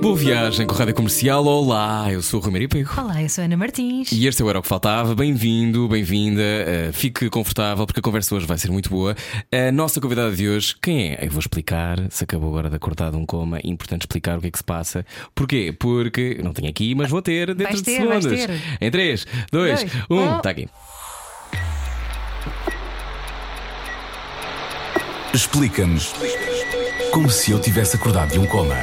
Boa viagem com a Rádio Comercial. Olá, eu sou o Romero Pego. Olá, eu sou a Ana Martins. E este é o Era o que Faltava. Bem-vindo, bem-vinda. Uh, fique confortável porque a conversa hoje vai ser muito boa. A nossa convidada de hoje, quem é? Eu vou explicar. Se acabou agora de acordar de um coma, é importante explicar o que é que se passa. Porquê? Porque não tenho aqui, mas vou ter dentro Vais de ter, vais segundos. ter. Em 3, 2, Dois, 1, um. está aqui. Explica-nos como se eu tivesse acordado de um coma.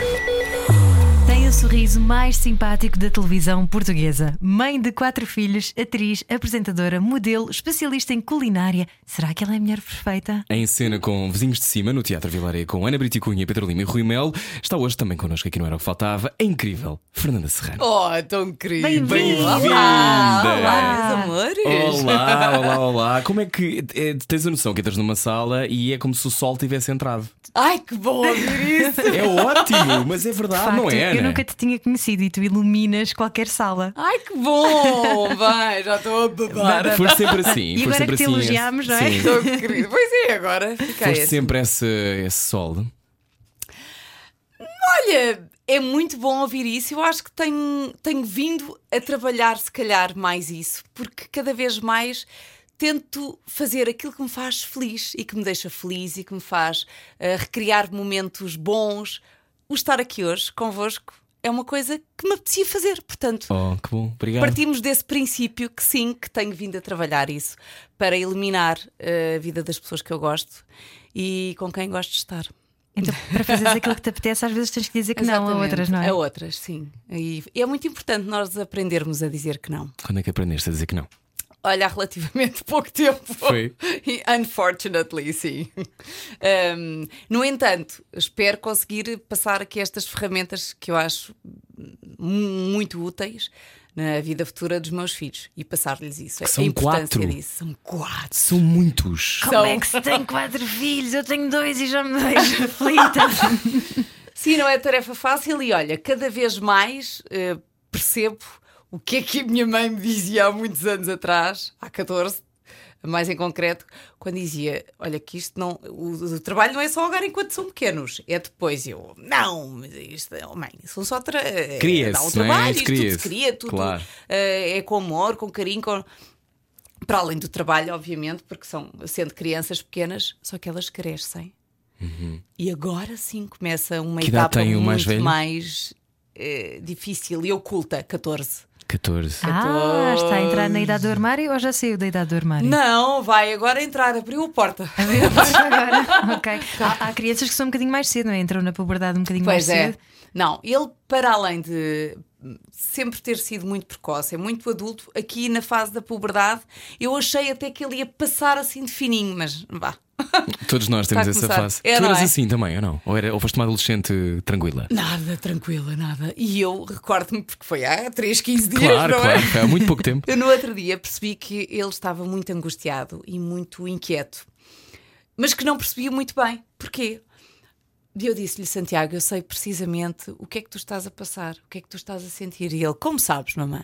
O sorriso mais simpático da televisão portuguesa. Mãe de quatro filhos, atriz, apresentadora, modelo, especialista em culinária. Será que ela é a mulher perfeita? Em cena com Vizinhos de Cima, no Teatro Vilaré, com Ana Brito Cunha, Pedro Lima e Rui Melo, está hoje também connosco aqui no Era o que Faltava, a incrível Fernanda Serrano. Oh, tão querido. Bem-vinda. Olá, olá, meus amores. Olá, olá, olá. Como é que é, tens a noção que entras numa sala e é como se o sol tivesse entrado? Ai, que bom ouvir isso. É ótimo, mas é De verdade, facto, não é? eu Ana? Nunca te tinha conhecido e tu iluminas qualquer sala. Ai, que bom. Vai, já estou a babar. Foste sempre assim. E agora sempre que te assim, elogiámos, não é? sim. Estou querido. Pois é, agora fica Foste esse. sempre esse, esse sol. Olha, é muito bom ouvir isso. Eu acho que tenho, tenho vindo a trabalhar, se calhar, mais isso, porque cada vez mais tento fazer aquilo que me faz feliz e que me deixa feliz e que me faz eh, recriar momentos bons. O estar aqui hoje convosco é uma coisa que me apetecia fazer. Portanto, Oh, que bom, obrigado. Partimos desse princípio que sim, que tenho vindo a trabalhar isso para eliminar eh, a vida das pessoas que eu gosto e com quem gosto de estar. Então, para fazeres aquilo que te apetece, às vezes tens que dizer que não a Exatamente. outras, não é? A outras, sim. E é muito importante nós aprendermos a dizer que não. Quando é que aprendeste a dizer que não? Olha, há relativamente pouco tempo. Foi? E, Unfortunately, sim. Um, no entanto, espero conseguir passar aqui estas ferramentas que eu acho mu- muito úteis na vida futura dos meus filhos e passar-lhes isso. Que são a importância quatro. disso. São quatro. São muitos. Como é que se tem quatro filhos? Eu tenho dois e já me vejo aflita. Sim, não é tarefa fácil e olha, cada vez mais eh, percebo o que é que a minha mãe me dizia há muitos anos atrás, há 14, mais em concreto, quando dizia: Olha, que isto não. O, o trabalho não é só agora enquanto são pequenos, é depois. Eu, não, mas isto, oh, mãe, são só. Tra eh, Cria-se, dá um é? trabalho, Isto isto tudo se cria, tudo claro. eh, é com amor, com carinho, com. Para além do trabalho, obviamente, porque são sendo crianças pequenas, só que elas crescem. E agora sim começa uma Que etapa tem muito mais mais eh, difícil e oculta, 14. 14. Ah, está a entrar na idade do armário ou já saiu da idade do armário? Não, vai agora entrar, abriu a porta. Agora, ok. Há, há crianças que são um bocadinho mais cedo, não é? Entram na puberdade um bocadinho Pois mais é. cedo. Não, ele, para além de sempre ter sido muito precoce, é muito adulto, aqui na fase da puberdade, eu achei até que ele ia passar assim de fininho, mas vá. Todos nós temos essa fase. É, tu eras é? assim também, ou não? Ou, era, ou foste uma adolescente tranquila? Nada, tranquila, nada. E eu recordo-me, porque foi há 3, 15 dias, Claro, não claro, é? há muito pouco tempo. Eu no outro dia percebi que ele estava muito angustiado e muito inquieto, mas que não percebia muito bem. Porquê? E eu disse-lhe, Santiago, eu sei precisamente o que é que tu estás a passar, o que é que tu estás a sentir. E ele, como sabes, mamãe?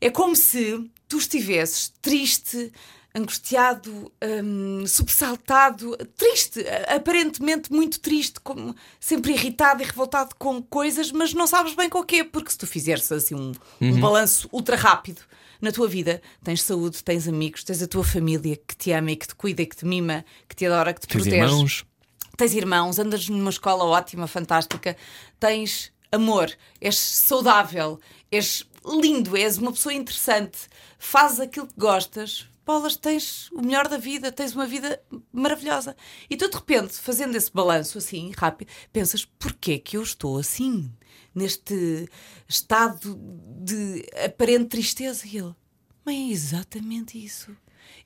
É como se tu estivesses triste, angustiado, hum, sobressaltado, triste, aparentemente muito triste, como sempre irritado e revoltado com coisas, mas não sabes bem com o quê, porque se tu fizeres assim um, um balanço ultra rápido na tua vida, tens saúde, tens amigos, tens a tua família que te ama e que te cuida e que te mima, que te adora, que te Tens protege irmãos? Tens irmãos, andas numa escola ótima, fantástica, tens amor, és saudável, és lindo, és uma pessoa interessante, fazes aquilo que gostas. Paulas, tens o melhor da vida, tens uma vida maravilhosa. E tu, de repente, fazendo esse balanço assim, rápido, pensas: porquê que eu estou assim? Neste estado de aparente tristeza? E ele: Mas é exatamente isso.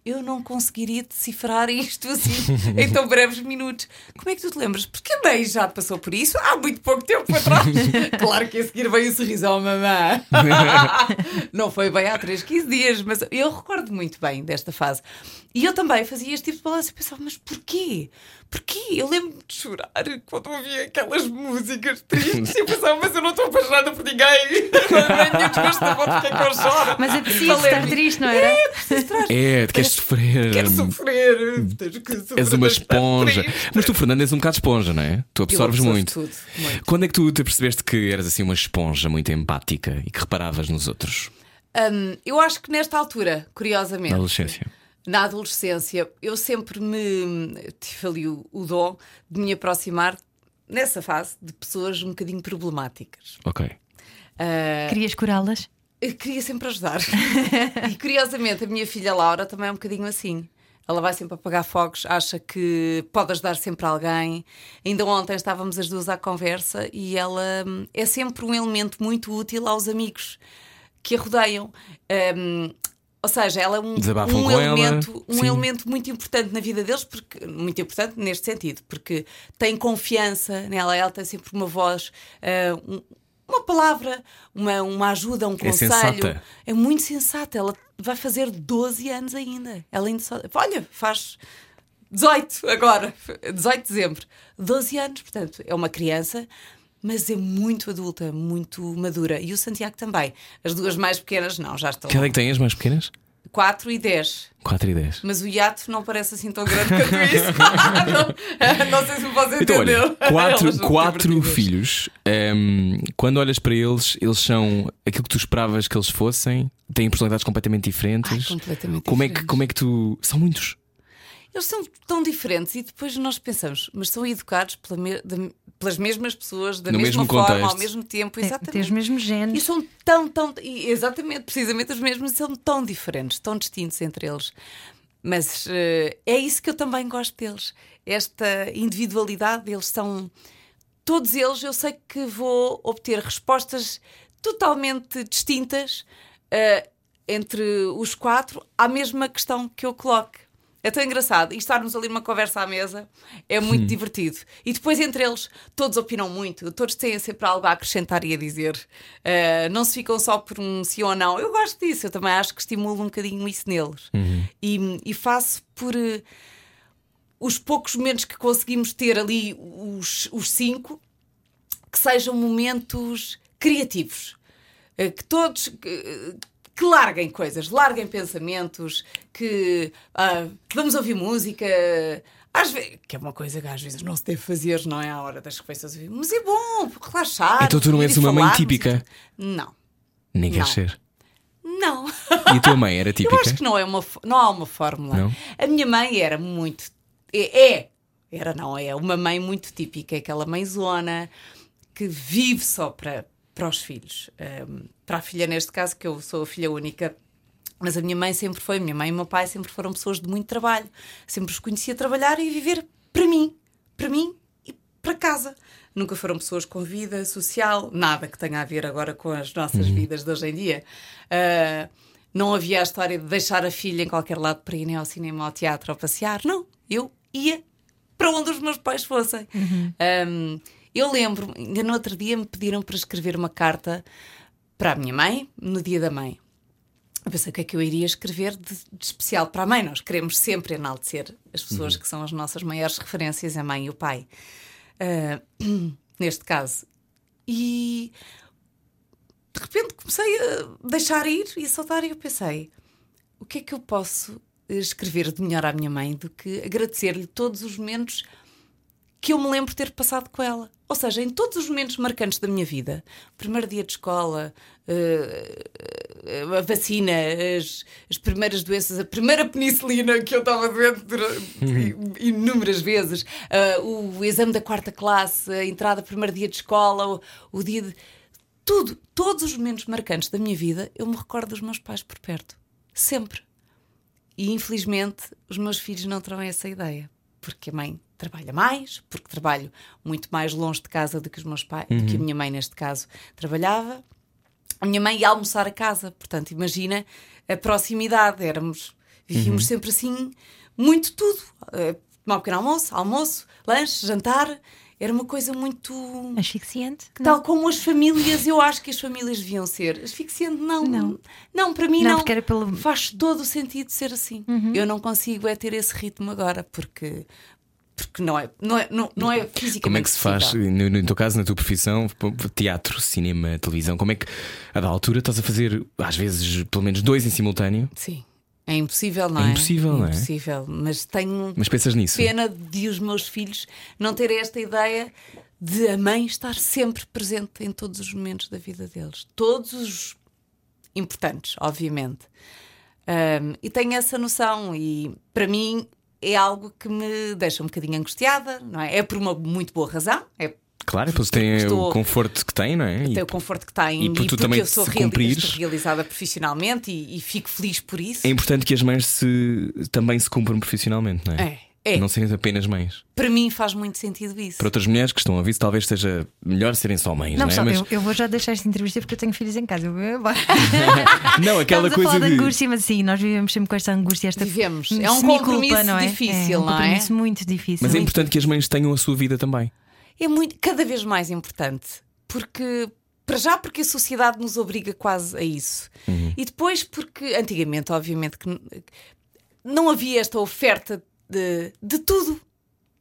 Eu não conseguiria decifrar isto assim em tão breves minutos. Como é que tu te lembras? Porque a mãe já passou por isso há muito pouco tempo atrás. claro que a seguir veio o sorriso ao mamã. não foi bem há 3, 15 dias, mas eu recordo muito bem desta fase. E eu também fazia este tipo de balanço e pensava, mas porquê? Porquê? Eu lembro-me de chorar quando ouvia aquelas músicas tristes e eu pensava, mas eu não estou apaixonada por ninguém. Não é minha desgosto, porque é que eu choro? Mas é preciso estar triste, não era? É, preciso estar É, queres sofrer. Quero sofrer. Tens que sofrer És uma esponja. Mas tu, Fernando, és um bocado esponja, não é? Tu absorves muito. tudo, muito. Quando é que tu te percebeste que eras assim uma esponja muito empática e que reparavas nos outros? Hum, eu acho que nesta altura, curiosamente, Na adolescência. Na adolescência, eu sempre me tive ali o, o dom de me aproximar, nessa fase, de pessoas um bocadinho problemáticas. Ok. Ah, Querias curá-las? eu queria sempre ajudar. e curiosamente, a minha filha Laura também é um bocadinho assim. Ela vai sempre apagar fogos, acha que pode ajudar sempre alguém. Ainda ontem estávamos as duas à conversa e ela hum, é sempre um elemento muito útil aos amigos que a rodeiam. Hum, ou seja, ela é um, um ela, elemento, um sim. elemento muito importante na vida deles, porque muito importante neste sentido, porque tem confiança nela, ela tem sempre uma voz, um- uma palavra, uma, uma ajuda, um É conselho. sensata. É muito sensata. Ela vai fazer 12 anos ainda. Ela ainda só. Olha, faz 18 agora, 18 de dezembro. 12 anos, portanto, é uma criança, mas é muito adulta, muito madura. E o Santiago também. As duas mais pequenas, não, já estão. Que idade é que têm as mais pequenas? 4 e 10. 4 e 10. Mas o hiato não parece assim tão grande quanto isso. não, não sei se me podes Então, entender. olha, quatro, quatro filhos. ehm, quando olhas para eles, eles são aquilo que tu esperavas que eles fossem, têm personalidades completamente diferentes. Ai, completamente como, é que, diferentes. como é que tu. São muitos. Eles são tão diferentes e depois nós pensamos, mas são educados pela me- da- pelas mesmas pessoas, da No mesma mesmo forma, contexto. ao mesmo tempo, exatamente. Tem os mesmos E genes. são tão, tão, e exatamente, precisamente os mesmos, e são tão diferentes, tão distintos entre eles. Mas eh, é isso que eu também gosto deles. Esta individualidade, eles são. Todos eles, eu sei que vou obter respostas totalmente distintas eh, entre os quatro à mesma questão que eu coloque. É tão engraçado. E estarmos ali numa conversa à mesa é muito divertido. E depois, entre eles, todos opinam muito, todos têm sempre algo a acrescentar e a dizer. Eh, não se ficam só por um sim ou não. Eu gosto disso, eu também acho que estimulo um bocadinho isso neles. E, e faço por. eh, os poucos momentos que conseguimos ter ali, os, os cinco, que sejam momentos criativos. Eh, Que todos. Que, que larguem coisas, larguem pensamentos, que ah, vamos ouvir música. Às vezes, que é uma coisa que às vezes não se deve fazer, não é? À hora das refeições, ouvir. mas é bom, relaxar. Então tu não és uma mãe típica? Não, Nem queres ser. não. E a tua mãe era típica? Eu acho que não, é uma, não há uma fórmula. Não? A minha mãe era muito. É, é, era não, é uma mãe muito típica, aquela mãezona que vive só para, para os filhos. Ahm, para a filha, neste caso, que eu sou a filha única. Mas a minha mãe sempre foi, minha mãe e o meu pai sempre foram pessoas de muito trabalho. Sempre os conhecia trabalhar e viver para mim, para mim e para casa. Nunca foram pessoas com vida social, nada que tenha a ver agora com as nossas vidas de hoje em dia. Ah, não havia a história de deixar a filha em qualquer lado para ir nem ao cinema, ao teatro ou passear. Não, eu ia para onde os meus pais fossem. Um, eu lembro, ainda no outro dia me pediram para escrever uma carta para a minha mãe no dia da mãe. Eu pensei o que é que eu iria escrever de, de especial para a mãe. Nós queremos sempre enaltecer as pessoas que são as nossas maiores referências, a mãe e o pai. Ah, neste caso. E de repente comecei a deixar ir e a soltar e eu pensei o que é que eu posso escrever de melhor à minha mãe do que agradecer-lhe todos os momentos que eu me lembro de ter passado com ela. Ou seja, em todos os momentos marcantes da minha vida, primeiro dia de escola, eh, a vacina, as, as primeiras doenças, a primeira penicilina que eu estava doente durante- inúmeras vezes, eh, o exame da quarta classe, a entrada, primeiro dia de escola, o, o dia de. Tudo, todos os momentos marcantes da minha vida, eu me recordo dos meus pais por perto. Sempre. E infelizmente os meus filhos não terão essa ideia. Porque a mãe trabalha mais, porque trabalho muito mais longe de casa do que os meus pais, do que a minha mãe neste caso trabalhava. A minha mãe ia almoçar a casa, portanto, imagina a proximidade. Éramos Vivíamos sempre assim, muito tudo. Uh, tomar um pequeno almoço, almoço, lanche, jantar. Era uma coisa muito. Asfixiante? Tal como as famílias, eu acho que as famílias deviam ser. Asfixiante, não. Não. Não, para mim Não, não. porque era pelo- Uhum. Faz todo o sentido ser assim. Eu não consigo é ter esse ritmo agora, porque. Porque não é, não é, não, não é fisicamente. Como é que se faz, no, no teu caso, na tua profissão, teatro, cinema, televisão, como é que a da altura estás a fazer, às vezes, pelo menos dois em simultâneo, Sim. É impossível, não É é? impossível, não é? Impossível. Mas tenho mas pensas nisso? pena de os meus filhos não terem esta ideia de a mãe estar sempre presente em todos os momentos da vida deles. Todos os importantes, obviamente. Ahm, e tenho essa noção, e para mim é algo que me deixa um bocadinho angustiada, não é? É por uma muito boa razão, é Claro, depois tem estou- o conforto que tem, não é? E- tem o conforto que tem e por tu porque também eu sou realizada profissionalmente e, e fico feliz por isso. É importante que as mães se, também se cumpram profissionalmente, não é? É, é. Não serem apenas mães. Para mim faz muito sentido isso. Para outras mulheres que estão a ouvir, talvez seja melhor serem só mães, Não, não, é? Mas eu, eu vou já deixar esta entrevista porque eu tenho filhos em casa. Eu vou embora. não, aquela Estamos a coisa falar de de. angústia, mas sim, nós vivemos sempre com esta angústia, esta Vivemos. É um compromisso não é? difícil, é um não é? compromisso muito difícil. Mas é importante que as mães tenham a sua vida também. é muito, cada vez mais importante. Porque, para já, porque a sociedade nos obriga quase a isso. E depois, porque antigamente, obviamente, que não havia esta oferta de, de tudo.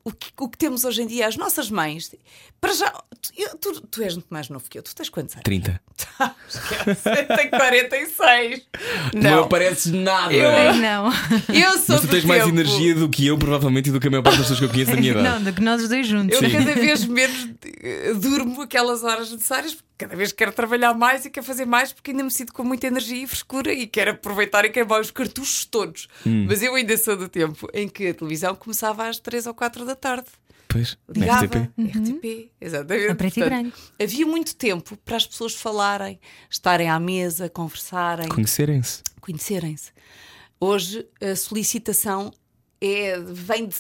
O que, o que temos hoje em dia, as nossas mães, para já, tu, eu- tu, tu és muito mais novo que eu, tu tens quantos anos? 30. Esquece, eu tenho 46. Não, Não, apareces nada. Ai, não. eu sou Mas tu tens mais tempo- energia do que eu, provavelmente, e do que a maior parte das pessoas que eu conheço da minha idade. Não, do que nós os dois juntos. Eu cada vez menos eh, durmo aquelas horas necessárias, porque cada vez quero trabalhar mais e quero fazer mais, porque ainda me sinto com muita energia e frescura e quero aproveitar e queimar os cartuchos todos. Hum. Mas eu ainda sou do tempo em que a televisão começava às 3 ou 4 da tarde. Pois, Ligava, RTP. RTP, exatamente. A preto e Portanto, branco. Havia muito tempo para as pessoas falarem, estarem à mesa, conversarem, Conhecerem-se. conhecerem-se. Hoje a solicitação é, vem de-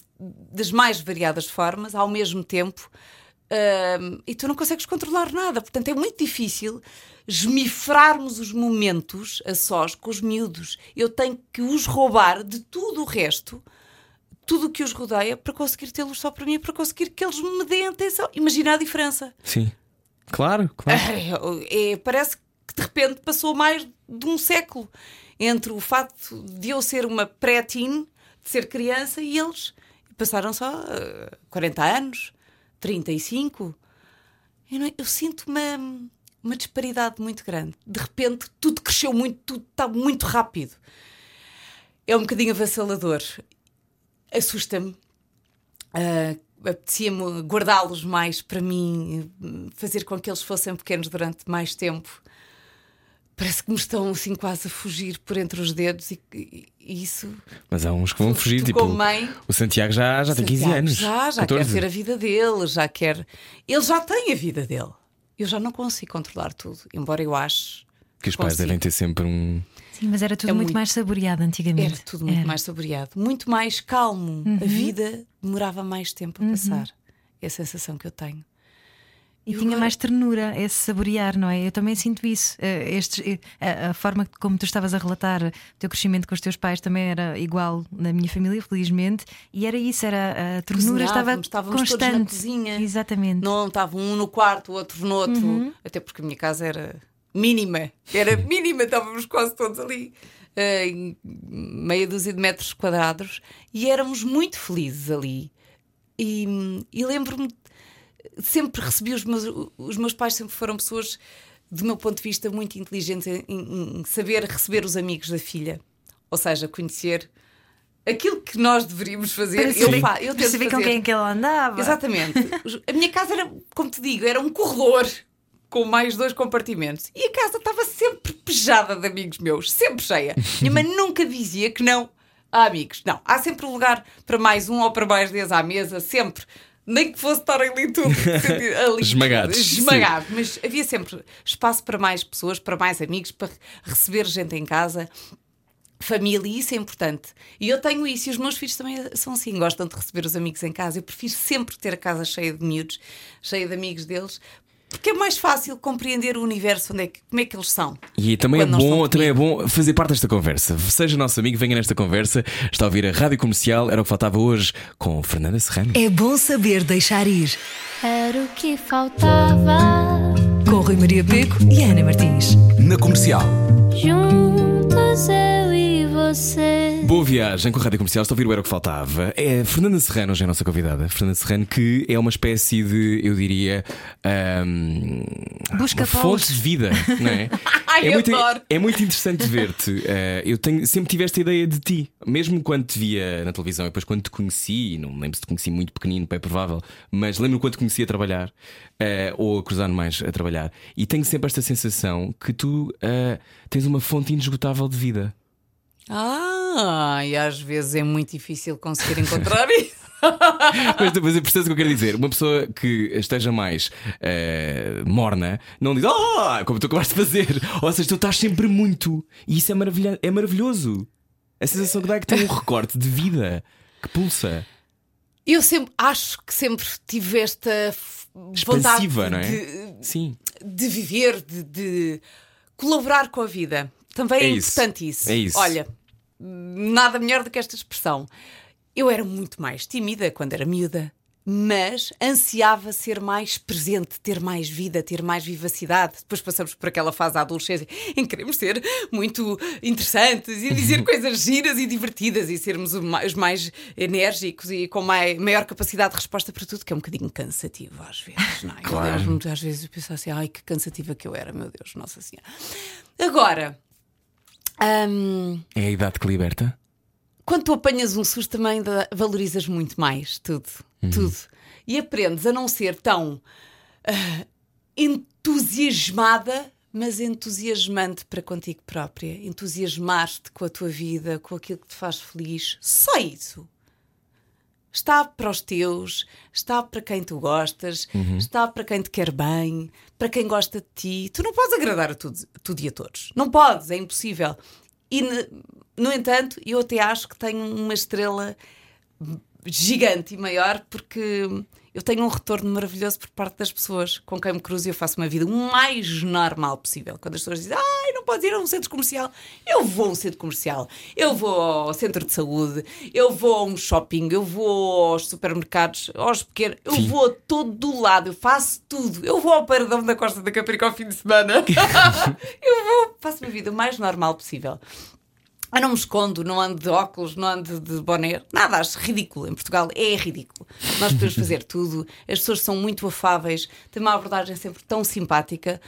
das mais variadas formas, ao mesmo tempo, hum, e tu não consegues controlar nada. Portanto, é muito difícil esmifrarmos os momentos a sós com os miúdos. Eu tenho que os roubar de tudo o resto. Tudo o que os rodeia para conseguir tê-los só para mim, para conseguir que eles me deem atenção. Imagina a diferença. Sim. Claro, claro. É, é, parece que de repente passou mais de um século entre o facto de eu ser uma pré-teen, de ser criança, e eles passaram só eh, 40 anos, 35. Eu, não- eu sinto uma, uma disparidade muito grande. De repente, tudo cresceu muito, tudo está muito rápido. É um bocadinho avassalador. Assusta-me. Ah, Apetecia-me guardá-los mais para mim, fazer com que eles fossem pequenos durante mais tempo. Parece que me estão assim quase a fugir por entre os dedos e, e- e isso. Mas há uns que vão fugir, tu tipo. mãe, O Santiago já, já tem 15 Santiago anos. Já, já 14. quer ter a vida dele, já quer. Ele já tem a vida dele. Eu já não consigo controlar tudo, embora eu ache. Que os pais devem ter sempre um. Sim, mas era tudo É muito, muito- mais saboreado antigamente. Era tudo muito Era. mais saboreado, muito mais calmo. A vida demorava mais tempo a passar. É a sensação que eu tenho. E E tinha agora- mais ternura, esse saborear, não é? Eu também sinto isso. Eh, estes, eh, a, a forma como tu estavas a relatar o teu crescimento com os teus pais também era igual na minha família, felizmente. E era isso, era a ternura estava estávamos todos constante. na cozinha. Exatamente. Não estava um no quarto, o outro no outro. Até porque a minha casa era mínima. Era mínima, estávamos quase todos ali. eh, Em meia dúzia de metros quadrados. E éramos muito felizes ali. E, e lembro-me, sempre recebi os meus, os meus pais, sempre foram pessoas, do meu ponto de vista, muito inteligentes em, em- saber receber os amigos da filha. Ou seja, conhecer aquilo que nós deveríamos fazer. Eu, fa- eu tento saber com fazer. quem é que ela andava. Exatamente. A minha casa era, como te digo, era um corredor com mais dois compartimentos. E a casa estava sempre pejada de amigos meus, sempre cheia. Minha mãe nunca dizia que não há amigos. Não, há sempre um lugar para mais um ou para mais dez à mesa, sempre. Nem que fosse estarem ali tudo ali, Esmagados, Esmagados. Mas havia sempre espaço para mais pessoas, para mais amigos, para receber gente em casa família, e isso é importante. E eu tenho isso, e os meus filhos também são assim, gostam de receber os amigos em casa. Eu prefiro sempre ter a casa cheia de miúdos, cheia de amigos deles, Porque é mais fácil compreender o universo, onde é que, como é que eles são. E também é, bom, também é bom fazer parte desta conversa. Seja nosso amigo, venha nesta conversa. Está a ouvir a Rádio Comercial, era o que faltava hoje com Fernanda Serrano. É bom saber deixar ir. Era o que faltava. Com Rui Maria Peco e Ana Martins. Na comercial. Juntos eu e você. Boa viagem com a Rádio Comercial, estou a ouvir o Era o que Faltava. É Fernanda Serrano, hoje é a nossa convidada. Fernanda Serrano, que é uma espécie de, eu diria, ahm, Busca fonte de vida, não é? Ai, é, muito, é muito interessante ver-te. Eh, eu tenho, sempre tive esta ideia de ti, mesmo quando te via na televisão e depois quando te conheci, não me lembro se te conheci muito pequenino, é provável, mas lembro-me quando te conheci a trabalhar eh, ou a cruzar mais a trabalhar. E tenho sempre esta sensação que tu eh, tens uma fonte inesgotável de vida. Ah, e às vezes é muito difícil conseguir encontrar isso. Mas depois eu percebo o que eu quero dizer. Uma pessoa que esteja mais eh, morna não diz, ah, como tu acabaste de fazer. Ou seja, tu estás sempre muito. E isso é, maravilha é maravilhoso. A sensação que dá é que tem um recorte de vida que pulsa. Eu sempre acho que sempre tive esta vontade Expansiva, não é? de, Sim. de viver, de, de colaborar com a vida. Também é, É importante isso. É isso. Olha, nada melhor do que esta expressão. Eu era muito mais tímida quando era miúda, mas ansiava ser mais presente, ter mais vida, ter mais vivacidade. Depois passamos por aquela fase da adolescência em que queremos ser muito interessantes e dizer coisas giras e divertidas e sermos os mais enérgicos e com mai- maior capacidade de resposta para tudo, que é um bocadinho cansativo às vezes, não é? Claro. lembro-me de, às vezes eu penso assim, ai que cansativa que eu era, meu Deus, Nossa Senhora. Agora. Hum, É a idade que liberta? quando tu apanhas um susto também valorizas muito mais tudo, tudo. E aprendes a não ser tão ah, entusiasmada, mas entusiasmante para contigo própria. Entusiasmar-te com a tua vida, com aquilo que te faz feliz. Só isso. Está para os teus, está para quem tu gostas, está para quem te quer bem, para quem gosta de ti. Tu não podes agradar a tudo, tudo e a todos. Não podes, é impossível. E, no entanto, eu até acho que tenho uma estrela gigante e maior porque eu tenho um retorno maravilhoso por parte das pessoas com quem me cruzo e eu faço uma vida o mais normal possível. Quando as pessoas dizem, ai, não podes ir a um centro comercial, eu vou a um centro comercial, eu vou ao centro de saúde, eu vou a um shopping, eu vou aos supermercados, aos pequenos, eu Sim. vou a todo lado, eu faço tudo. Eu vou ao paradão da Costa da Caparica ao fim de semana. eu vou, faço uma vida o mais normal possível. Eu não me escondo, não ando de óculos, não ando de boné, nada, acho ridículo. Em Portugal é ridículo. Nós podemos fazer tudo, as pessoas são muito afáveis, têm uma abordagem sempre tão simpática,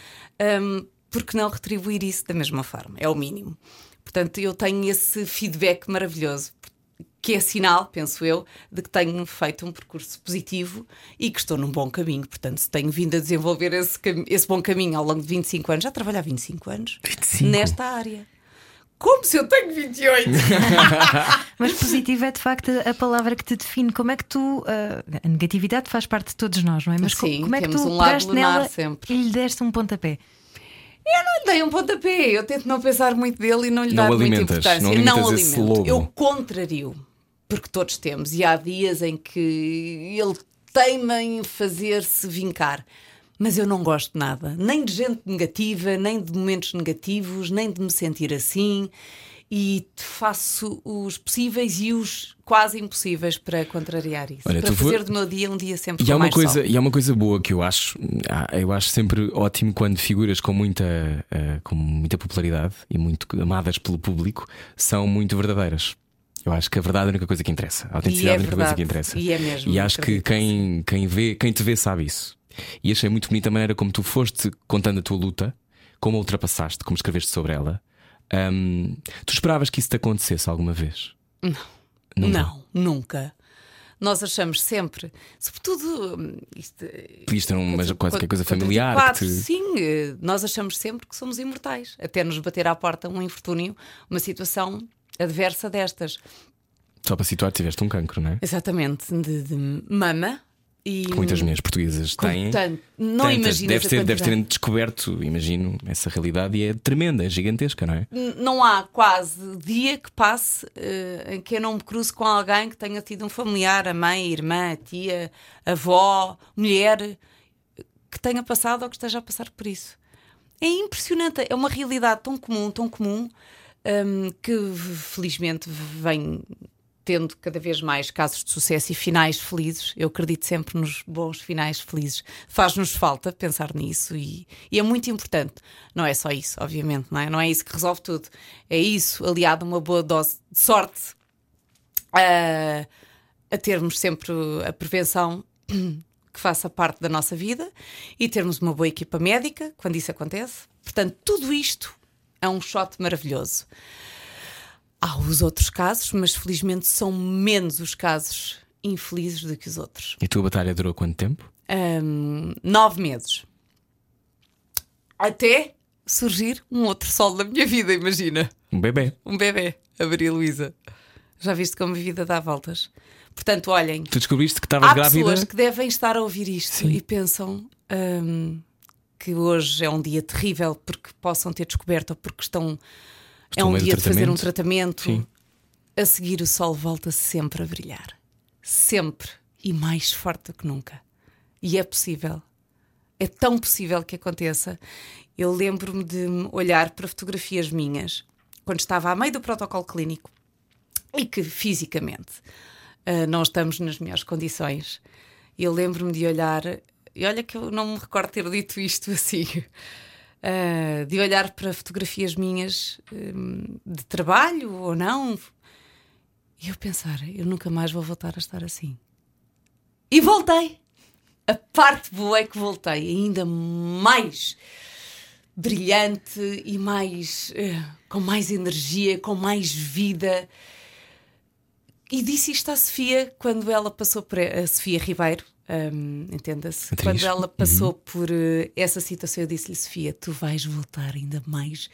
hum, porque não retribuir isso da mesma forma? É o mínimo. Portanto, eu tenho esse feedback maravilhoso, que é sinal, penso eu, de que tenho feito um percurso positivo e que estou num bom caminho. Portanto, se tenho vindo a desenvolver esse, esse bom caminho ao longo de 25 anos, já trabalho há 25 anos 25? nesta área. Como se eu tenho 28? Mas positivo é de facto a palavra que te define. Como é que tu. ah, a negatividade faz parte de todos nós, não é? Mas Sim, como é que temos tu um lado pegaste lunar nela sempre. e lhe deste um pontapé? Eu não lhe dei um pontapé, eu tento não pensar muito dele e não lhe Não dar muita importância. não esse alimento. lobo. Eu contrario, porque todos temos, e há dias em que ele teima em fazer-se vincar. Mas eu não gosto de nada, nem de gente negativa, nem de momentos negativos, nem de me sentir assim. E faço os possíveis e os quase impossíveis para contrariar isso. Olha, para fazer vo- do meu dia um dia sempre E há uma mais coisa, sol. e há uma coisa boa que eu acho, ah, eu acho sempre ótimo quando figuras com muita, ah, com muita popularidade e muito amadas pelo público são muito verdadeiras. Eu acho que a verdade é a única coisa que interessa. A autenticidade é a única coisa que verdade. interessa. E é mesmo, E acho que quem, quem, vê, quem te vê sabe isso. E achei muito bonita a maneira como tu foste contando a tua luta, como a ultrapassaste, como escreveste sobre ela. Ahm, tu esperavas que isso te acontecesse alguma vez? Não. Não, nunca. Nós achamos sempre, sobretudo, hum, isto, Podias ter uma quando- qualquer coisa quando- familiar. quando- que te- Sim, eh, nós achamos sempre que somos imortais, até nos bater à porta um infortúnio, uma situação adversa destas. Só para situar, tiveste um cancro, não é? Exatamente, de, de mama. E, Que muitas mulheres portuguesas têm. tanto- não imaginas Deves a ter, deves quantidade. ter descoberto, imagino, essa realidade e é tremenda, é gigantesca, não é? Não há quase dia que passe eh, em que eu não me cruze com alguém que tenha tido um familiar, a mãe, a irmã, a tia, a avó, mulher, que tenha passado ou que esteja a passar por isso. É impressionante, é uma realidade tão comum, tão comum, hum, que felizmente vem tendo cada vez mais casos de sucesso e finais felizes. Eu acredito sempre nos bons finais felizes. Faz-nos falta pensar nisso e, e, é muito importante. Não é só isso, obviamente, não é? Não é isso que resolve tudo. É isso, aliado a uma boa dose de sorte, a, a termos sempre a prevenção que faça parte da nossa vida e termos uma boa equipa médica quando isso acontece. Portanto, tudo isto é um shot maravilhoso. Há os outros casos, mas felizmente são menos os casos infelizes do que os outros. E a tua batalha durou quanto tempo? Um, nove meses. Até surgir um outro sol na minha vida, imagina. Um bebê. Um bebê, a Maria Luísa. Já viste como a vida dá voltas? Portanto, olhem. Tu descobriste que estavas há grávida? pessoas que devem estar a ouvir isto Sim. e pensam hum, que hoje é um dia terrível porque possam ter descoberto ou porque estão. Estão é um dia de fazer um tratamento. tratamento. Sim. A seguir, o sol volta sempre a brilhar. Sempre. E mais forte do que nunca. E é possível. É tão possível que aconteça. Eu lembro-me de olhar para fotografias minhas quando estava a meio do protocolo clínico e que fisicamente uh, não estamos nas melhores condições. Eu lembro-me de olhar, e olha que eu não me recordo ter dito isto assim, uh, de olhar para fotografias minhas um, de trabalho ou não, e eu pensar, eu nunca mais vou voltar a estar assim. E voltei! A parte boa é que voltei ainda mais brilhante e mais uh, com mais energia, com mais vida. E disse isto à Sofia quando ela passou por a Sofia Ribeiro, um, entenda-se. Quando ela passou por uh, essa situação, eu disse-lhe, Sofia, tu vais voltar ainda mais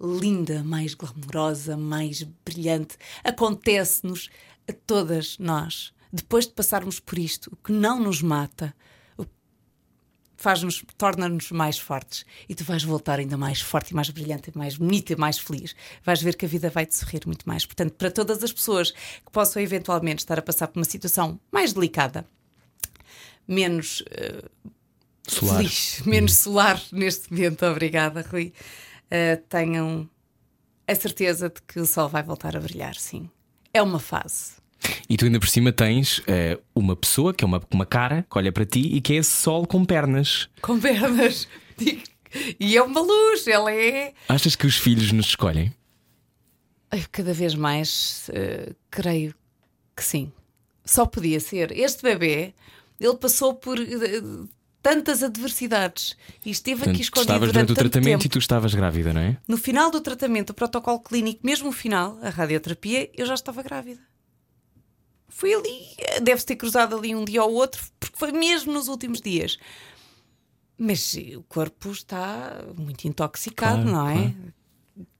linda, mais glamourosa, mais brilhante. Acontece-nos a todas nós. Depois de passarmos por isto, o que não nos mata, faz-nos, torna-nos mais fortes. E tu vais voltar ainda mais forte e mais brilhante, e mais bonita e mais feliz. Vais ver que a vida vai te sorrir muito mais. Portanto, para todas as pessoas que possam eventualmente estar a passar por uma situação mais delicada, menos eh, Solar. feliz, menos solar neste momento, obrigada, Rui. Uh, tenham a certeza de que o sol vai voltar a brilhar, sim. É uma fase. E tu ainda por cima tens eh, uma pessoa que é uma, uma cara que olha para ti e que é esse sol com pernas. Com pernas. E é uma luz, ela é. Achas que os filhos nos escolhem? Eu cada vez mais uh, creio que sim. Só podia ser. Este bebê, ele passou por uh, tantas adversidades e esteve Portanto, aqui escondido estavas durante durante o tratamento tempo. e tu estavas grávida, não é? No final do tratamento, o protocolo clínico, mesmo o final, a radioterapia, eu já estava grávida. Foi ali, eh, deve-se ter cruzado ali um dia ou outro, porque foi mesmo nos últimos dias. Mas eh, o corpo está muito intoxicado, Claro, não é? claro.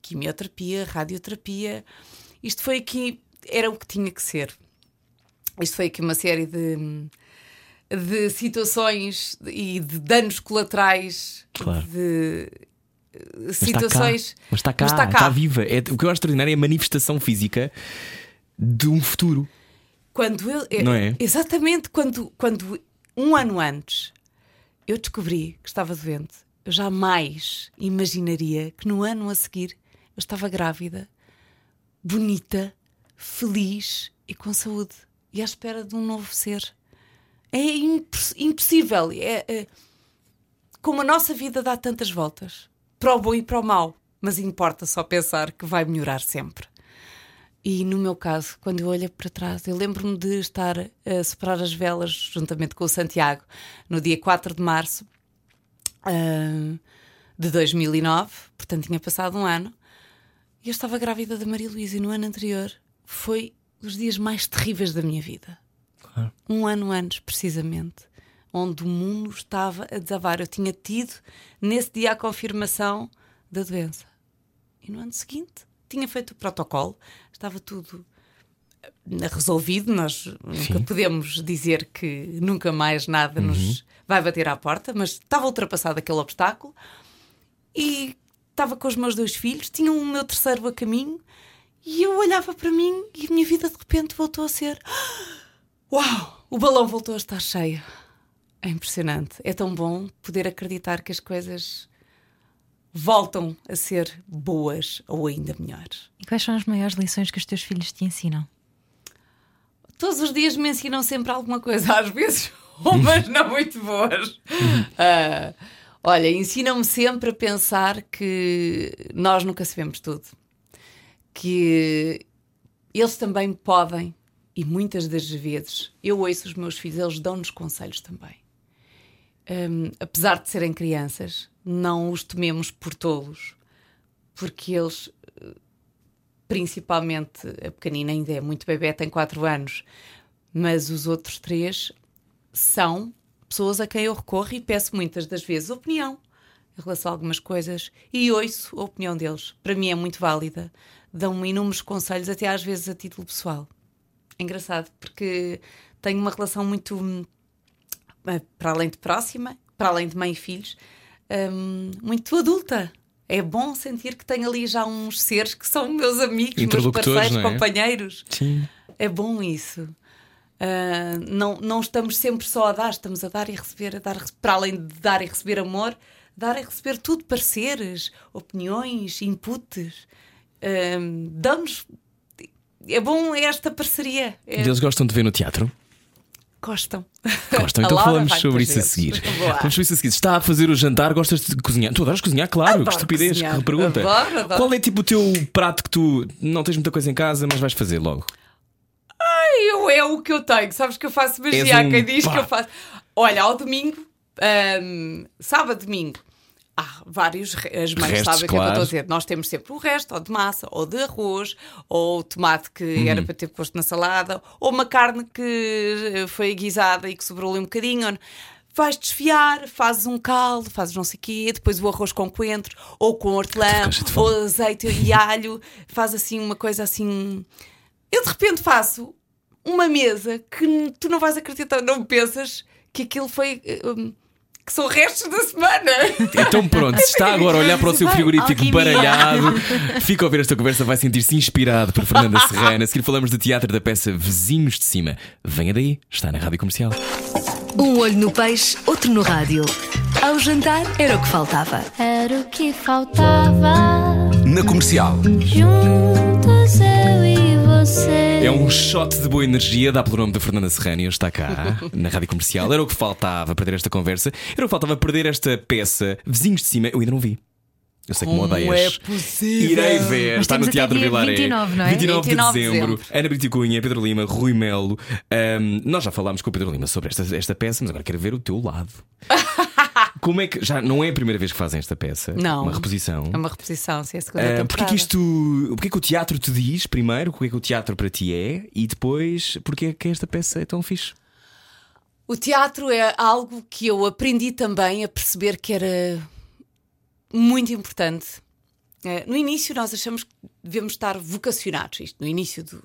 Quimioterapia, radioterapia. Isto foi aqui, era o que tinha que ser. Isto foi aqui uma série de, de situações e de danos colaterais, Claro. de eh, Mas está cá. situações. Mas está cá, Mas está cá. está viva. É, o que eu acho extraordinário é a manifestação física de um futuro. Quando eu, Não é? Exatamente, quando, quando um ano antes eu descobri que estava doente, eu jamais imaginaria que no ano a seguir eu estava grávida, bonita, feliz e com saúde e à espera de um novo ser. É imposs- impossível. É, é- como a nossa vida dá tantas voltas, para o bom e para o mau, mas importa só pensar que vai melhorar sempre. E no meu caso, quando eu olho para trás, eu lembro-me de estar a soprar as velas juntamente com o Santiago no dia 4 de março ah, de 2009, portanto tinha passado um ano, e eu estava grávida da Maria Luísa e no ano anterior foi os dias mais terríveis da minha vida. Claro. Um ano antes, precisamente, onde o mundo estava a desabar. Eu tinha tido nesse dia a confirmação da doença. E no ano seguinte tinha feito o protocolo, estava tudo eh, resolvido. Nós nunca podemos dizer que nunca mais nada nos vai bater à porta, mas estava ultrapassado aquele obstáculo e estava com os meus dois filhos, tinha o meu terceiro a caminho e eu olhava para mim e a minha vida de repente voltou a ser: Uau! O balão voltou a estar cheio. É impressionante. É tão bom poder acreditar que as coisas voltam a ser boas ou ainda melhores. E quais são as maiores lições que os teus filhos te ensinam? Todos os dias me ensinam sempre alguma coisa, às vezes umas não muito boas. Ah, olha, ensinam-me sempre a pensar que nós nunca sabemos tudo. Que eles também podem, e muitas das vezes eu ouço os meus filhos, eles dão-nos conselhos também. Hum, apesar de serem crianças, não os tomemos por tolos, porque eles, principalmente a pequenina ainda é muito bebê, tem 4 anos, mas os outros três são pessoas a quem eu recorro e peço muitas das vezes opinião em relação a algumas coisas e ouço a opinião deles. Para mim é muito válida, dão-me inúmeros conselhos, até às vezes a título pessoal. É engraçado, porque tenho uma relação muito hum, eh, para além de próxima, para além de mãe e filhos, hum, muito adulta. É bom sentir que tenho ali já uns seres que são meus amigos, meus parceiros, é? companheiros. Sim. É bom isso. Ah, não, não estamos sempre só a dar, estamos a dar e receber, a dar, para além de dar e receber amor, dar e receber tudo, pareceres, opiniões, inputs. Ah, damos. É bom esta parceria. É- E eles gostam de ver no teatro? Gostam. Gostam, então falamos sobre isso a seguir. Falamos sobre isso a seguir. Está a fazer o jantar, gostas de cozinhar? Tu adoras cozinhar, claro, Adoro que estupidez, cozinhar. que pergunta. Adoro, adoro. Qual é tipo o teu prato que tu não tens muita coisa em casa, mas vais fazer logo? Eu é o que eu tenho, sabes que eu faço magia, um quem diz pá. que eu faço. Olha, ao domingo, hum, sábado, domingo, há vários, as mães Restos, sabem o que é que eu claro. estou a dizer. Nós temos sempre o resto, ou de massa, ou de arroz, ou tomate que Uhum. era para ter posto na salada, ou uma carne que eh, foi guisada e que sobrou ali um bocadinho. Vais desfiar, fazes um caldo, fazes não sei o quê, depois o arroz com coentro, ou com hortelã, ou azeite e alho, faz assim uma coisa assim. Eu de repente faço uma mesa que tu não vais acreditar, não pensas que aquilo foi. eh, hum, que são restos da semana. Então pronto, se está agora a olhar para o seu frigorífico alquimia. baralhado, fica a ouvir esta conversa, vai sentir-se inspirado por Fernanda Serrana. A seguir falamos de teatro da peça Vizinhos de Cima. Venha daí, está na rádio comercial. Um olho no peixe, outro no rádio. Ao jantar era o que faltava. Era o que faltava. Na comercial. Juntos eu e você. É um shot de boa energia, dá pelo nome da Fernanda Serrana hoje está cá, na rádio comercial. Era o que faltava perder esta conversa, era o que faltava perder esta peça. Vizinhos de Cima, eu ainda não vi. Eu sei que me Como odeias. é possível? Irei ver, Mas está no Teatro Vilaré. 29, não é? 29 de 29 de dezembro. dezembro. Ana Brito Cunha, Pedro Lima, Rui Melo. Ahm, nós já falámos com o Pedro Lima sobre esta, esta peça, mas agora quero ver o teu lado. Como é que. Já não é a primeira vez que fazem esta peça? Não. Uma reposição. É uma reposição, se é a segunda Ah, temporada. porque é que isto. Porque é que o teatro te diz primeiro? O que é que o teatro para ti é? E depois, porque é que esta peça é tão fixe? O teatro é algo que eu aprendi também a perceber que era muito importante. Eh, No início, nós achamos que devemos estar vocacionados, isto, no início do,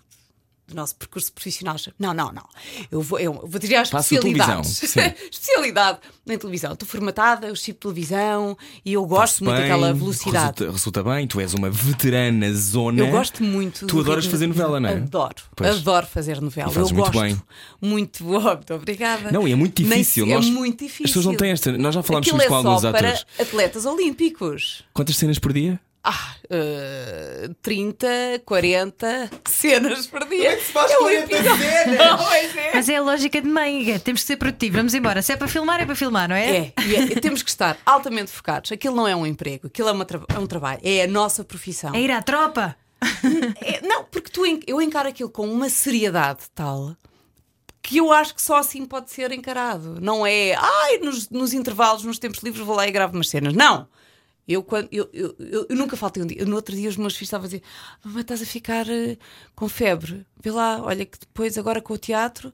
do nosso percurso profissional. Não, não, não. Eu vou, eu vou dizer as especialidades. Especialidade na televisão. Estou formatada, eu chip televisão e eu gosto Faz-se muito bem, daquela velocidade. Resulta, resulta bem, tu és uma veterana zona. Eu gosto muito. Tu do adoras fazer novela, não é? Adoro. Pois. Adoro fazer novela. Eu muito gosto bem. muito. Muito obrigada. Não, e é muito difícil. É Nós- muito difícil. As pessoas não têm esta. Nós já falámos Aquilo é com alguns só para atores. atletas olímpicos. Quantas cenas por dia? Ah, eh, 30, 40 cenas por dia. Como é que se faz é 40 cenas? Pois é. Mas é a lógica de mãe, é, temos que ser produtivos, vamos embora. Se é para filmar, é para filmar, não é? É, e é, temos que estar altamente focados. Aquilo não é um emprego, aquilo é, uma tra- é um trabalho, é a nossa profissão. É ir à tropa. É, não, porque tu, en- eu encaro aquilo com uma seriedade tal que eu acho que só assim pode ser encarado. Não é, ai, nos, nos intervalos, nos tempos livres, vou lá e gravo umas cenas. Não! Eu, quando, eu, eu, eu- eu nunca faltei um dia. No outro dia, os meus filhos estavam a dizer: Mamãe, estás a ficar eh, com febre. Vê lá, olha, que depois, agora com o teatro,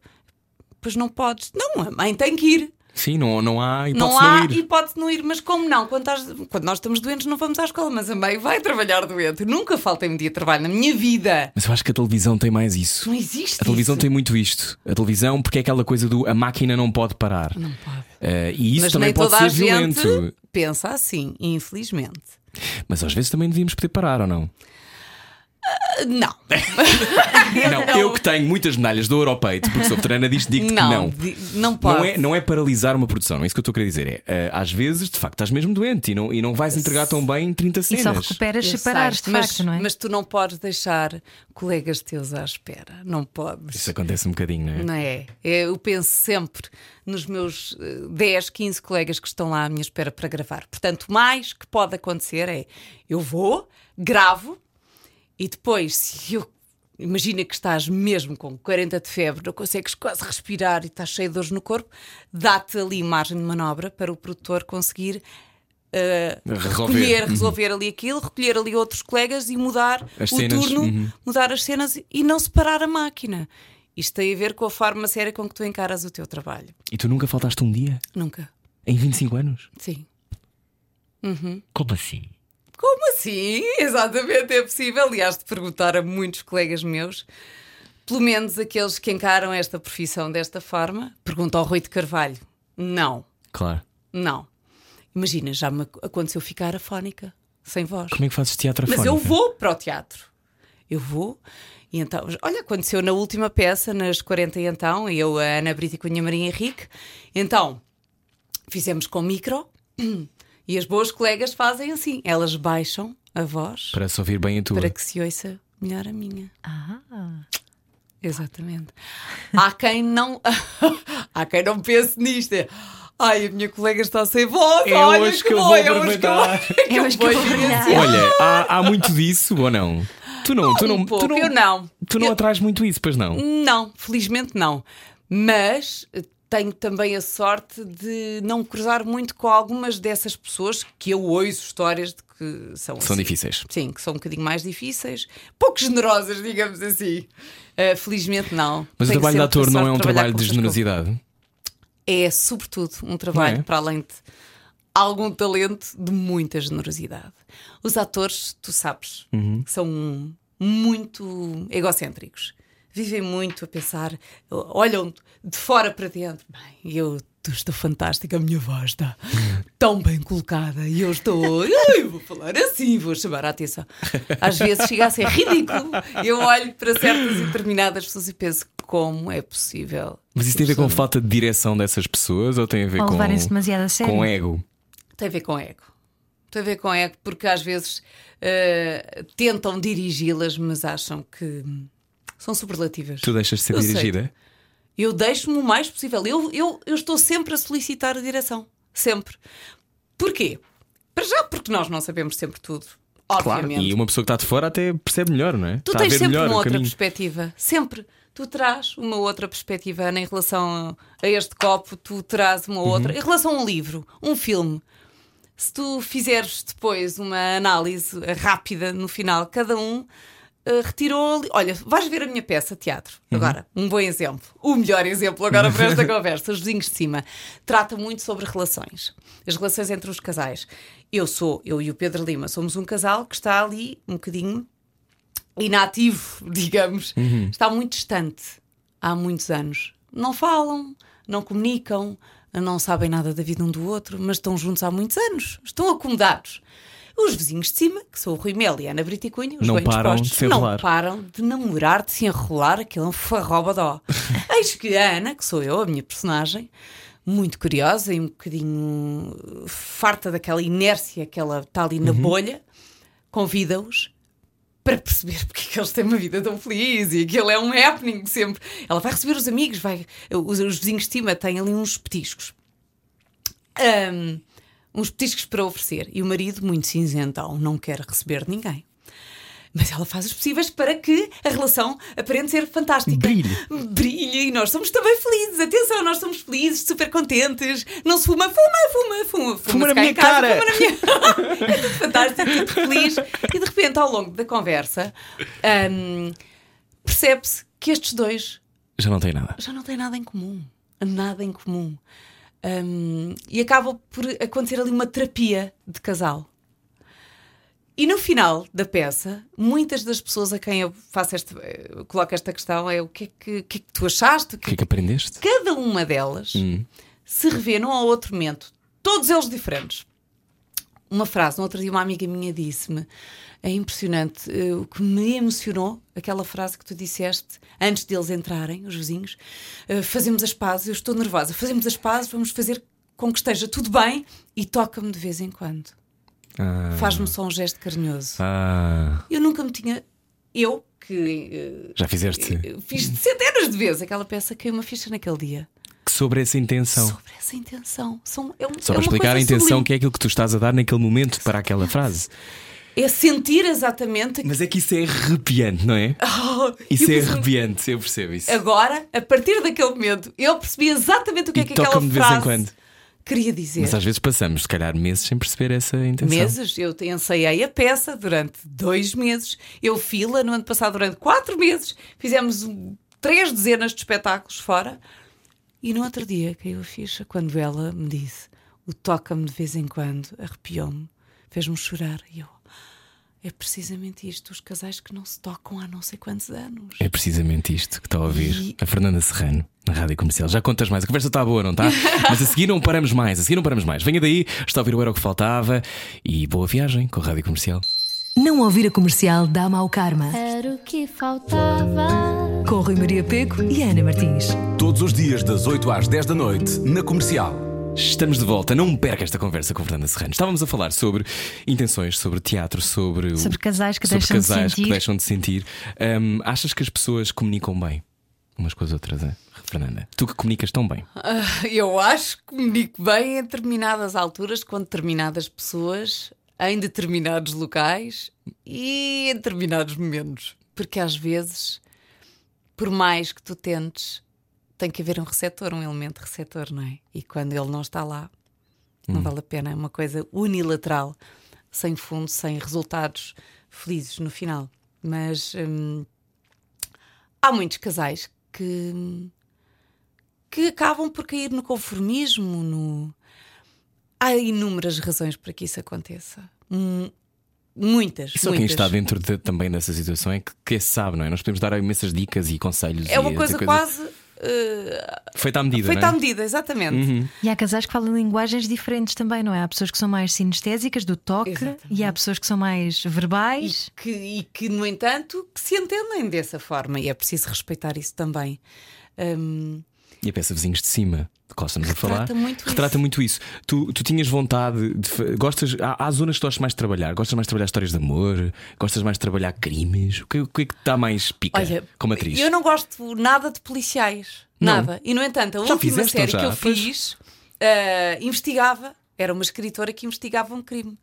depois não podes. Não, a mãe tem que ir. Sim, não, não há hipótese Não há não ir. hipótese não ir, mas como não? Quando, estás- quando nós estamos doentes, não vamos à escola, mas a mãe vai trabalhar doente. Nunca faltei um dia de trabalho na minha vida. Mas eu acho que a televisão tem mais isso. Não existe. A televisão isso. tem muito isto. A televisão, porque é aquela coisa do a máquina não pode parar. Não pode. Eh, e isso mas também nem pode toda ser a gente Não. Não, eu que tenho muitas medalhas do Europeito, porque sou veterana disto, digo que Não, não. di- não pode. Não é, não é paralisar uma produção, não é isso que eu estou a querer dizer. É, eh, às vezes, de facto, estás mesmo doente e não, e não vais entregar tão bem em 30 E cenas. só recuperas Eu se parares, de mas, facto, não é? mas tu não podes deixar colegas teus à espera. Não podes. Isso acontece um bocadinho, não é? Não é? Eu penso sempre nos meus eh, 10, 15 colegas que estão lá à minha espera para gravar. Portanto, o mais que pode acontecer é eu vou, gravo e depois, se eu. Imagina que estás mesmo com 40 de febre, não consegues quase respirar e estás cheio de dores no corpo, dá-te ali margem de manobra para o produtor conseguir eh, Resolver. recolher, Uhum. resolver ali aquilo, recolher ali outros colegas e mudar As o cenas, turno, uhum. mudar as cenas e não separar a máquina. Isto tem a ver com a forma séria com que tu encaras o teu trabalho. E tu nunca faltaste um dia? Nunca. Em 25 anos? Sim. Como assim? Como assim? Exatamente, é possível. Aliás, de perguntar a muitos colegas meus, pelo menos aqueles que encaram esta profissão desta forma, pergunta ao Rui de Carvalho. Não, Claro. não. Imagina, já me aconteceu ficar afónica, sem voz. Como é que fazes teatro Mas afónica? eu vou para o teatro. Eu vou. E então, olha, aconteceu na última peça, nas 40 e então, eu, a Ana Brito e a Cunha Maria Henrique. Então, fizemos com micro e as boas colegas fazem assim. Elas baixam a voz Para se ouvir bem a tua. para que se ouça melhor a minha. Ah, Exatamente. Há quem não. Há quem não pense nisto. É, Ai, a minha colega está sem voz. É olha hoje que é que eu vou- aproveitar. É hoje que eu vou brilhar. Olha, há, há muito disso ou não? Tu não, tu não, um pouco, tu não, eu não. Tu não Eu- atrás muito isso, pois não? Não, felizmente não. Mas tenho também a sorte de não cruzar muito com algumas dessas pessoas que eu ouço histórias de que são São assim. difíceis. Sim, que são um bocadinho mais difíceis, pouco generosas, digamos assim. Eh, felizmente não. Mas o Tenho trabalho de ator não é um trabalho de generosidade? É, sobretudo, um trabalho é? para além de algum talento, de muita generosidade. Os atores, tu sabes, Uhum. são muito egocêntricos. Vivem muito a pensar, olham de fora para dentro. Bem, eu estou fantástica, a minha voz está tão bem colocada e eu estou. Ai, vou falar assim, vou chamar a atenção. Às vezes chega a ser ridículo. Eu olho para certas e determinadas pessoas e penso como é possível. Mas isso tem a ver com falta de direção dessas pessoas ou tem a ver Ou com, levarem-se demasiado a sério. com ego? Tem a ver com ego. Tem a ver com ego, porque às vezes eh, tentam dirigi-las, mas acham que são superlativas. Tu deixas de ser Eu sei. dirigida? Eu deixo-me o mais possível. Eu, eu, eu estou sempre a solicitar a direção. Sempre. Porquê? Para já, porque nós não sabemos sempre tudo. Claro. Obviamente. E uma pessoa que está de fora até percebe melhor, não é? Tu está tens sempre uma outra caminho. perspectiva. Sempre. Tu traz uma outra perspectiva Ana, em relação a este copo, tu traz uma Uhum. outra. Em relação a um livro, um filme, se tu fizeres depois uma análise rápida no final, cada um eh, retirou. ali- Olha, vais ver a minha peça teatro. Uhum. Agora, um bom exemplo. O melhor exemplo agora para esta conversa. Os vizinhos de cima. Trata muito sobre relações. As relações entre os casais. Eu sou, eu e o Pedro Lima, somos um casal que está ali um bocadinho inativo, digamos, está muito distante há muitos anos. Não falam, não comunicam, não sabem nada da vida um do outro, mas estão juntos há muitos anos, estão acomodados. Os vizinhos de cima, que são o Rui Mel e a Ana Brita e Cunha, os Não bem param de dispostos, se não param de namorar, de se enrolar, aquilo é um farroba-dó. Eis que a Ana, que sou eu, a minha personagem, muito curiosa e um bocadinho farta daquela inércia que ela está ali Uhum. na bolha, convida-os para perceber porque é que eles têm uma vida tão feliz e aquilo é um happening sempre. Ela vai receber os amigos, vai, os, os vizinhos de cima têm ali uns petiscos. Ahm, uns petiscos para oferecer. E o marido, muito cinzentão, não quer receber ninguém. Mas ela faz os possíveis para que a relação aparente ser fantástica. Brilhe. Brilhe e nós somos também felizes. Atenção, nós somos felizes, super contentes. Não se fuma, fuma, fuma, fuma. Fuma na minha casa, cara. Fuma na minha... é tudo fantástico, tudo feliz. E de repente, ao longo da conversa, hum, percebe-se que estes dois Já não tem nada. já não têm nada em comum. Nada em comum. Hum, e acaba por acontecer ali uma terapia de casal. E no final da peça, muitas das pessoas a quem eu faço esta, eh, coloco esta questão é o que é que, que, é que tu achaste? O O que que é que aprendeste? Cada uma delas Hum. se revê num ou outro momento, todos eles diferentes. Uma frase, no outro dia, uma amiga minha disse-me: É impressionante. Eh, O que me emocionou, aquela frase que tu disseste antes deles entrarem, os vizinhos, eh, fazemos as pazes, eu estou nervosa, fazemos as pazes, vamos fazer com que esteja tudo bem e toca-me de vez em quando. Ah, Faz-me só um gesto carinhoso. ah, Eu nunca me tinha. Eu, que eh, já fizeste fiz centenas de vezes aquela peça, caiu uma ficha naquele dia. sobre essa intenção. Sobre essa intenção. São, é um, Só é para uma explicar a intenção sublime. que é aquilo que tu estás a dar naquele momento para aquela frase. É sentir exatamente. Mas é que isso é arrepiante, não é? Oh, Isso é arrepiante, eu percebo isso. Agora, a partir daquele momento, eu percebi exatamente o que E é que aquela toca-me de vez em frase quando. queria dizer. Mas às vezes passamos, se calhar, meses sem perceber essa intenção. Meses, eu ensaiei a peça durante dois meses. Eu fila no ano passado durante quatro meses. Fizemos três dezenas de espetáculos fora. E no outro dia caiu a ficha quando ela me disse: O toca-me de vez em quando, arrepiou-me, fez-me chorar. E eu, é precisamente isto: os casais que não se tocam há não sei quantos anos. É precisamente isto que está a ouvir E- a Fernanda Serrano na rádio comercial. Já contas mais, a conversa está boa, não está? Mas a seguir não paramos mais, a seguir não paramos mais. Venha daí, está a ouvir o Era o que Faltava e boa viagem com a rádio comercial. Não ouvir a comercial dá mau karma. Era o que faltava. Com Rui Maria Peco e Ana Martins. Todos os dias, das 8 às 10 da noite, na comercial. Estamos de volta, não perca esta conversa com a Fernanda Serrano. Estávamos a falar sobre intenções, sobre teatro, sobre, o- Sobre casais que sobre deixam de casais sentir. que deixam de sentir. Hum, achas que as pessoas comunicam bem umas com as outras, é? Fernanda? Tu que comunicas tão bem. Eu acho que comunico bem em determinadas alturas, com determinadas pessoas, em determinados locais e em determinados momentos. Porque às vezes, por mais que tu tentes, tem que haver um receptor, um elemento receptor, não é? E quando ele não está lá, não vale a pena. É uma coisa unilateral, sem fundo, sem resultados felizes no final. Mas hum, há muitos casais que que acabam por cair no conformismo, no. Há inúmeras razões para que isso aconteça. Hum, Muitas. E só quem muitas. está dentro de- também dessa situação é que, que sabe, não é? Nós podemos dar imensas dicas e conselhos. É uma essa coisa quase eh, feita à medida. feita não à é? medida, exatamente. E há casais que falam linguagens diferentes também, não é? Há pessoas que são mais sinestésicas do toque Exatamente. e há pessoas que são mais verbais. E que, e que, no entanto, que se entendem dessa forma. E é preciso respeitar isso também. Hum, E a peça Vizinhos de Cima, estamos a falar, Retrata muito retrata isso. muito isso. Tu, tu tinhas vontade de. Gostas, há, há zonas que gostas mais de trabalhar? Gostas mais de trabalhar histórias de amor? Gostas mais de trabalhar crimes? O que, o que é que dá mais pica Olha, como atriz? eu não gosto nada de policiais. Não. Nada. E, no entanto, a Já última fizeste, série que eu fiz eh, investigava, era uma escritora que investigava um crime.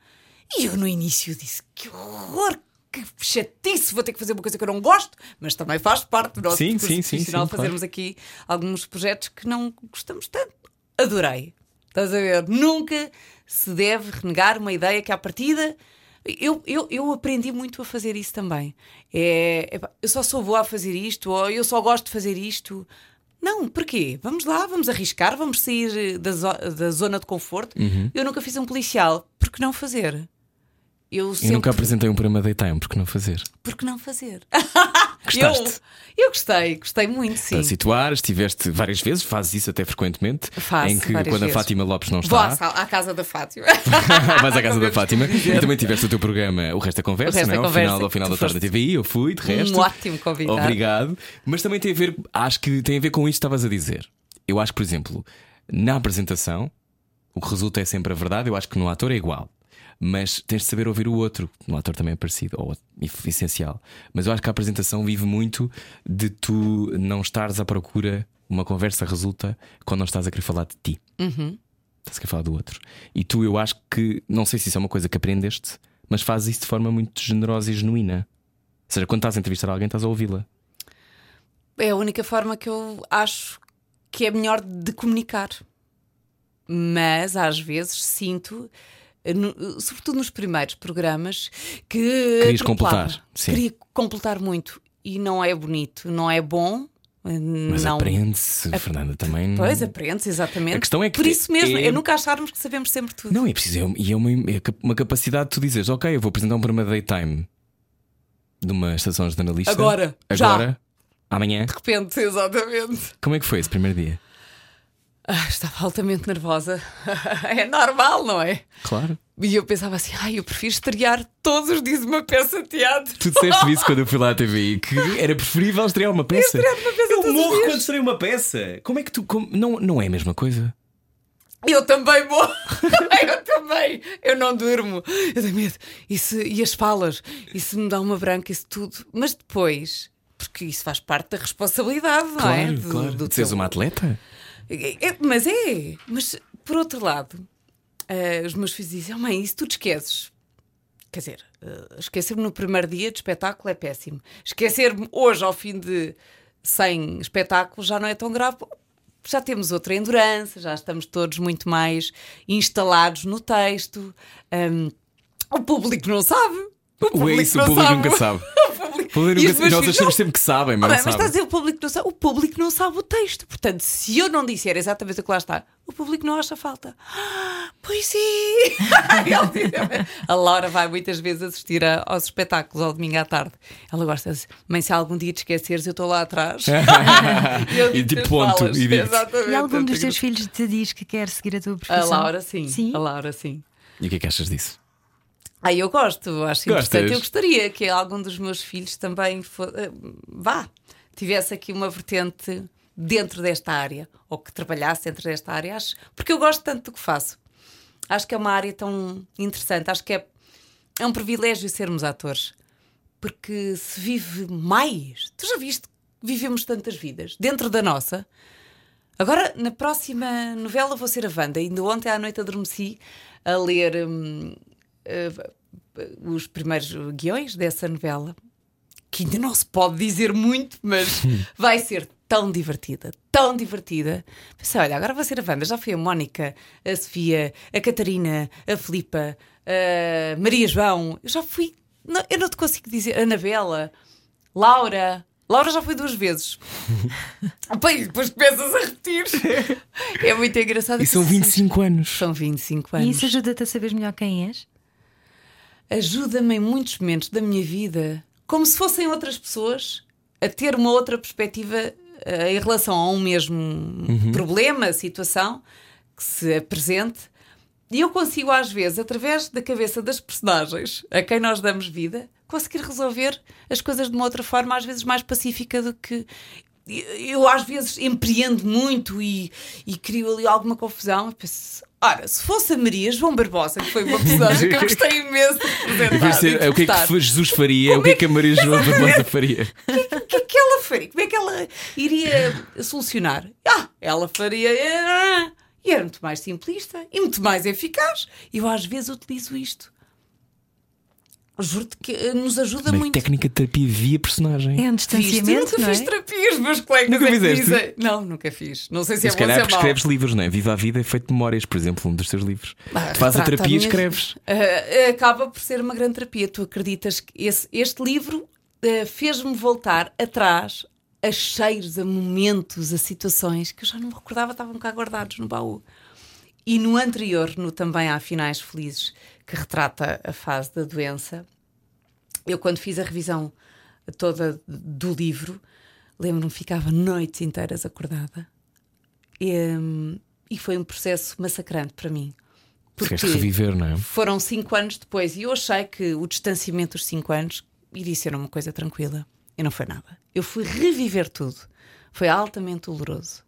E eu, no início, disse: que horror, que chatice, vou ter que fazer uma coisa que eu não gosto, mas também faz parte do nosso Sim, sim, sim, sim, claro. fazermos aqui alguns projetos que não gostamos tanto. Adorei. Estás a ver? Nunca se deve renegar uma ideia que, à partida. Eu, eu, eu aprendi muito a fazer isso também. É, eu só sou boa a fazer isto, ou eu só gosto de fazer isto. Não, porquê? Vamos lá, vamos arriscar, vamos sair da, zo- da zona de conforto. Uhum. Eu nunca fiz um policial, por que não fazer? Eu sempre. nunca apresentei um programa daytime, porque não fazer? Por que não fazer? Gostaste? Eu, eu gostei, gostei muito, sim. Para situar, estiveste várias vezes, fazes isso até frequentemente. Faço em que quando vezes. a Fátima Lopes não Vou à, está, sala- à casa da Fátima. vais à casa da Fátima. E também tiveste o teu programa O Resto da Conversa, não é? Ao final, ao final da tarde da TVI, eu fui, de resto. Um ótimo convidado. Obrigado. Mas também tem a ver, acho que tem a ver com isto que estavas a dizer. Eu acho que, por exemplo, na apresentação, o que resulta é sempre a verdade. Eu acho que no ator é igual. Mas tens de saber ouvir o outro. No ator também é parecido, ou essencial. Mas eu acho que a apresentação vive muito de tu não estares à procura. Uma conversa resulta quando não estás a querer falar de ti. Uhum. Estás a querer falar do outro. E tu, eu acho que, não sei se isso é uma coisa que aprendeste, mas fazes isso de forma muito generosa e genuína. Ou seja, quando estás a entrevistar alguém, estás a ouvi-la. É a única forma que eu acho que é melhor de comunicar. Mas às vezes sinto, no- sobretudo nos primeiros programas, que. Querias completar, sim. Queria completar muito. E não é bonito, não é bom. eh, Mas aprende-se, Fernanda, também. Pois, aprende-se, exatamente. A questão é que Por isso mesmo, é- é nunca acharmos que sabemos sempre tudo. Não, é preciso. é- E é uma, é uma capacidade de tu dizeres, ok, eu vou apresentar um programa de daytime de uma estação jornalista. Agora, já. Agora, amanhã. De repente, exatamente. Como é que foi esse primeiro dia? Ah, estava altamente nervosa. é normal, não é? Claro. E eu pensava assim: ai, eu prefiro estrear todos os dias uma peça de teatro. Tu disseste isso quando eu fui lá à TVI que era preferível estrear uma peça. Estrear uma peça eu morro quando estreio uma peça. Como é que tu. como- Não, não é a mesma coisa? Eu também vou. eu também. Eu não durmo. Eu tenho medo. E, se- e as falas? Se me dá uma branca? Isso tudo. Mas depois. Porque isso faz parte da responsabilidade, não é? Claro, Do- claro. do teu- uma atleta? É, mas é. Mas por outro lado, eh, os meus filhos dizem: oh, mãe, isso tu te esqueces. Quer dizer, eh, esquecer-me no primeiro dia de espetáculo é péssimo. Esquecer-me hoje, ao fim de 100 espetáculos, já não é tão grave. Já temos outra endurance, já estamos todos muito mais instalados no texto. Hum, o público não sabe. O é isso? O público nunca sabe. O público- E nunca os sabe. meus Nós filhos, achamos não. sempre que sabem, Ah, mas bem, não mas está a dizer o público não sabe. O público não sabe o texto. Portanto, se eu não disser exatamente o que lá está, o público não acha falta. Ah, pois sim! A Laura vai muitas vezes assistir a- aos espetáculos ao domingo à tarde. Ela gosta de mãe, se algum dia te eu estou lá atrás. E de as ponto, falas. e. E algum dos Eu teus filhos te diz que quer seguir a tua A profissão? Laura, sim. Sim. A Laura, sim. E o que é que achas disso? Ah, eu gosto, acho Gostas? interessante. Eu gostaria que algum dos meus filhos também fo- eh, vá, tivesse aqui uma vertente dentro desta área, ou que trabalhasse dentro desta área, acho, porque eu gosto tanto do que faço. Acho que é uma área tão interessante, acho que é, é um privilégio sermos atores, porque se vive mais. Tu já viste que vivemos tantas vidas dentro da nossa? Agora, na próxima novela, vou ser a Wanda. Ainda ontem à noite adormeci a ler hum, eh, os primeiros guiões dessa novela, que ainda não se pode dizer muito, mas vai ser tão divertida, tão divertida. Pensei, olha, agora vou ser a Wanda. Já fui a Mónica, a Sofia, a Catarina, a Filipa, a Maria João. Eu já fui. não, eu não te consigo dizer. Anabela, Laura. Laura já foi duas vezes. E depois começas a repetir. É muito engraçado. E são 25 anos. São 25 E anos. isso ajuda-te a saber melhor quem és? Ajuda-me em muitos momentos da minha vida, como se fossem outras pessoas, a ter uma outra perspectiva eh, em relação a um mesmo problema, situação que se apresente. E eu consigo, às vezes, através da cabeça das personagens a quem nós damos vida, conseguir resolver as coisas de uma outra forma, às vezes mais pacífica do que. Eu, às vezes, empreendo muito e, e crio ali alguma confusão. Eu penso, ora, se fosse a Maria João Barbosa, que foi uma personagem que eu gostei imenso de representar. e o que é que Jesus faria? O que é que a Maria João Barbosa faria? O que é que ela faria? Como é que ela iria solucionar? Ah, ela faria. ah, E era muito mais simplista e muito mais eficaz. Eu às vezes utilizo isto. Juro-te que eh, nos ajuda Uma muito. técnica de terapia via personagem. É um Fiz, eu distanciamento, nunca não fiz é? terapia, os meus colegas Nunca é que fizeste? dizem. Não, nunca fiz. Não sei se é se bom ou se calhar é escreves livros, não é? Viva a vida é feito de memórias, por exemplo, um dos teus livros. Ah, tu fazes a terapia e escreves. Ah, acaba por ser uma grande terapia. Tu acreditas que esse- este livro ah, fez-me voltar atrás a cheiros, a momentos, a situações que eu já não me recordava, estavam cá guardados no baú. E no anterior, no também há finais felizes, que retrata a fase da doença, eu quando fiz a revisão toda do livro, lembro-me que ficava noites inteiras acordada. E, hum, e foi um processo massacrante para mim. Queres reviver, não é? foram cinco anos depois e eu achei que o distanciamento dos cinco anos iria ser uma coisa tranquila. E não foi nada. Eu fui reviver tudo. Foi altamente doloroso.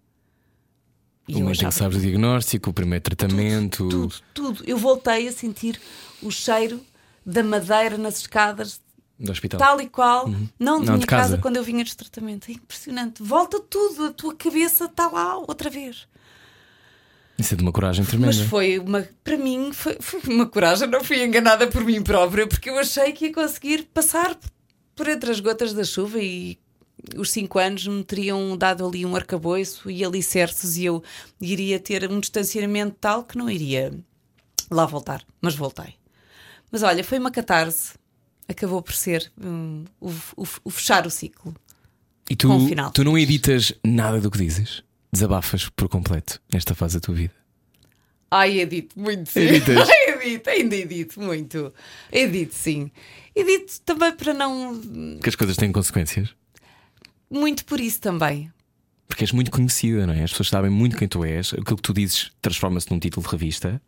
E O momento em que sabes o diagnóstico, o primeiro tratamento. tudo, tudo. Eu voltei a sentir o cheiro da madeira nas escadas, Do hospital. tal e qual, não de Uhum. Não, minha de casa. casa. quando eu vinha de tratamento. É impressionante. Volta tudo, a tua cabeça está lá outra vez. Isso é de uma coragem tremenda. Mas foi uma, para mim, foi, foi uma coragem, não fui enganada por mim própria, porque eu achei que ia conseguir passar por entre as gotas da chuva e os cinco anos me teriam dado ali um arcabouço e alicerces e eu iria ter um distanciamento tal que não iria lá voltar, mas voltei. Mas olha, foi uma catarse, acabou por ser hum, o, o- o fechar o ciclo. E tu, com um final tu não editas nada do que dizes? Desabafas por completo nesta fase da tua vida. Ai, edito muito, sim. Editas? edito, ainda edito muito. Edito, sim. Edito também para não. Que as coisas têm consequências. Muito por isso também. Porque és muito conhecida, não é? As pessoas sabem muito quem tu és. Aquilo que tu dizes transforma-se num título de revista.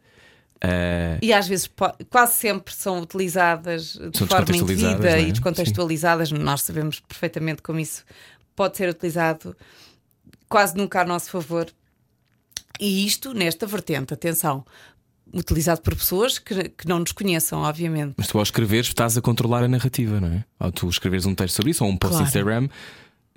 Uh, E às vezes, quase sempre, são utilizadas de São forma indevida é? e descontextualizadas. Nós sabemos perfeitamente como isso pode ser utilizado quase nunca a nosso favor. E isto nesta vertente, atenção, utilizado por pessoas que, que não nos conheçam, obviamente. mas tu ao escreveres estás a controlar a narrativa, não é? Ao tu escreveres um texto sobre isso ou um post Claro. Instagram,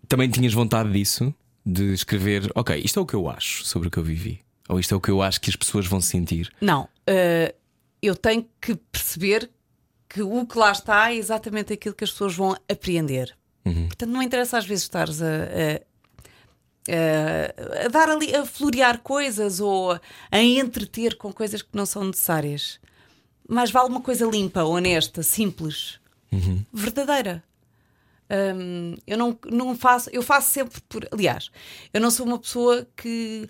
também tinhas vontade disso, de escrever, ok, isto é o que eu acho sobre o que eu vivi. Ou isto é o que eu acho que as pessoas vão sentir. Não, eh, eu tenho que perceber que o que lá está é exatamente aquilo que as pessoas vão apreender. Portanto, não interessa às vezes estares a, a- a- a dar ali, a florear coisas ou a entreter com coisas que não são necessárias. Mas vale uma coisa limpa, honesta, simples, verdadeira. Hum, eu não, não faço, eu faço sempre por. Aliás, eu não sou uma pessoa que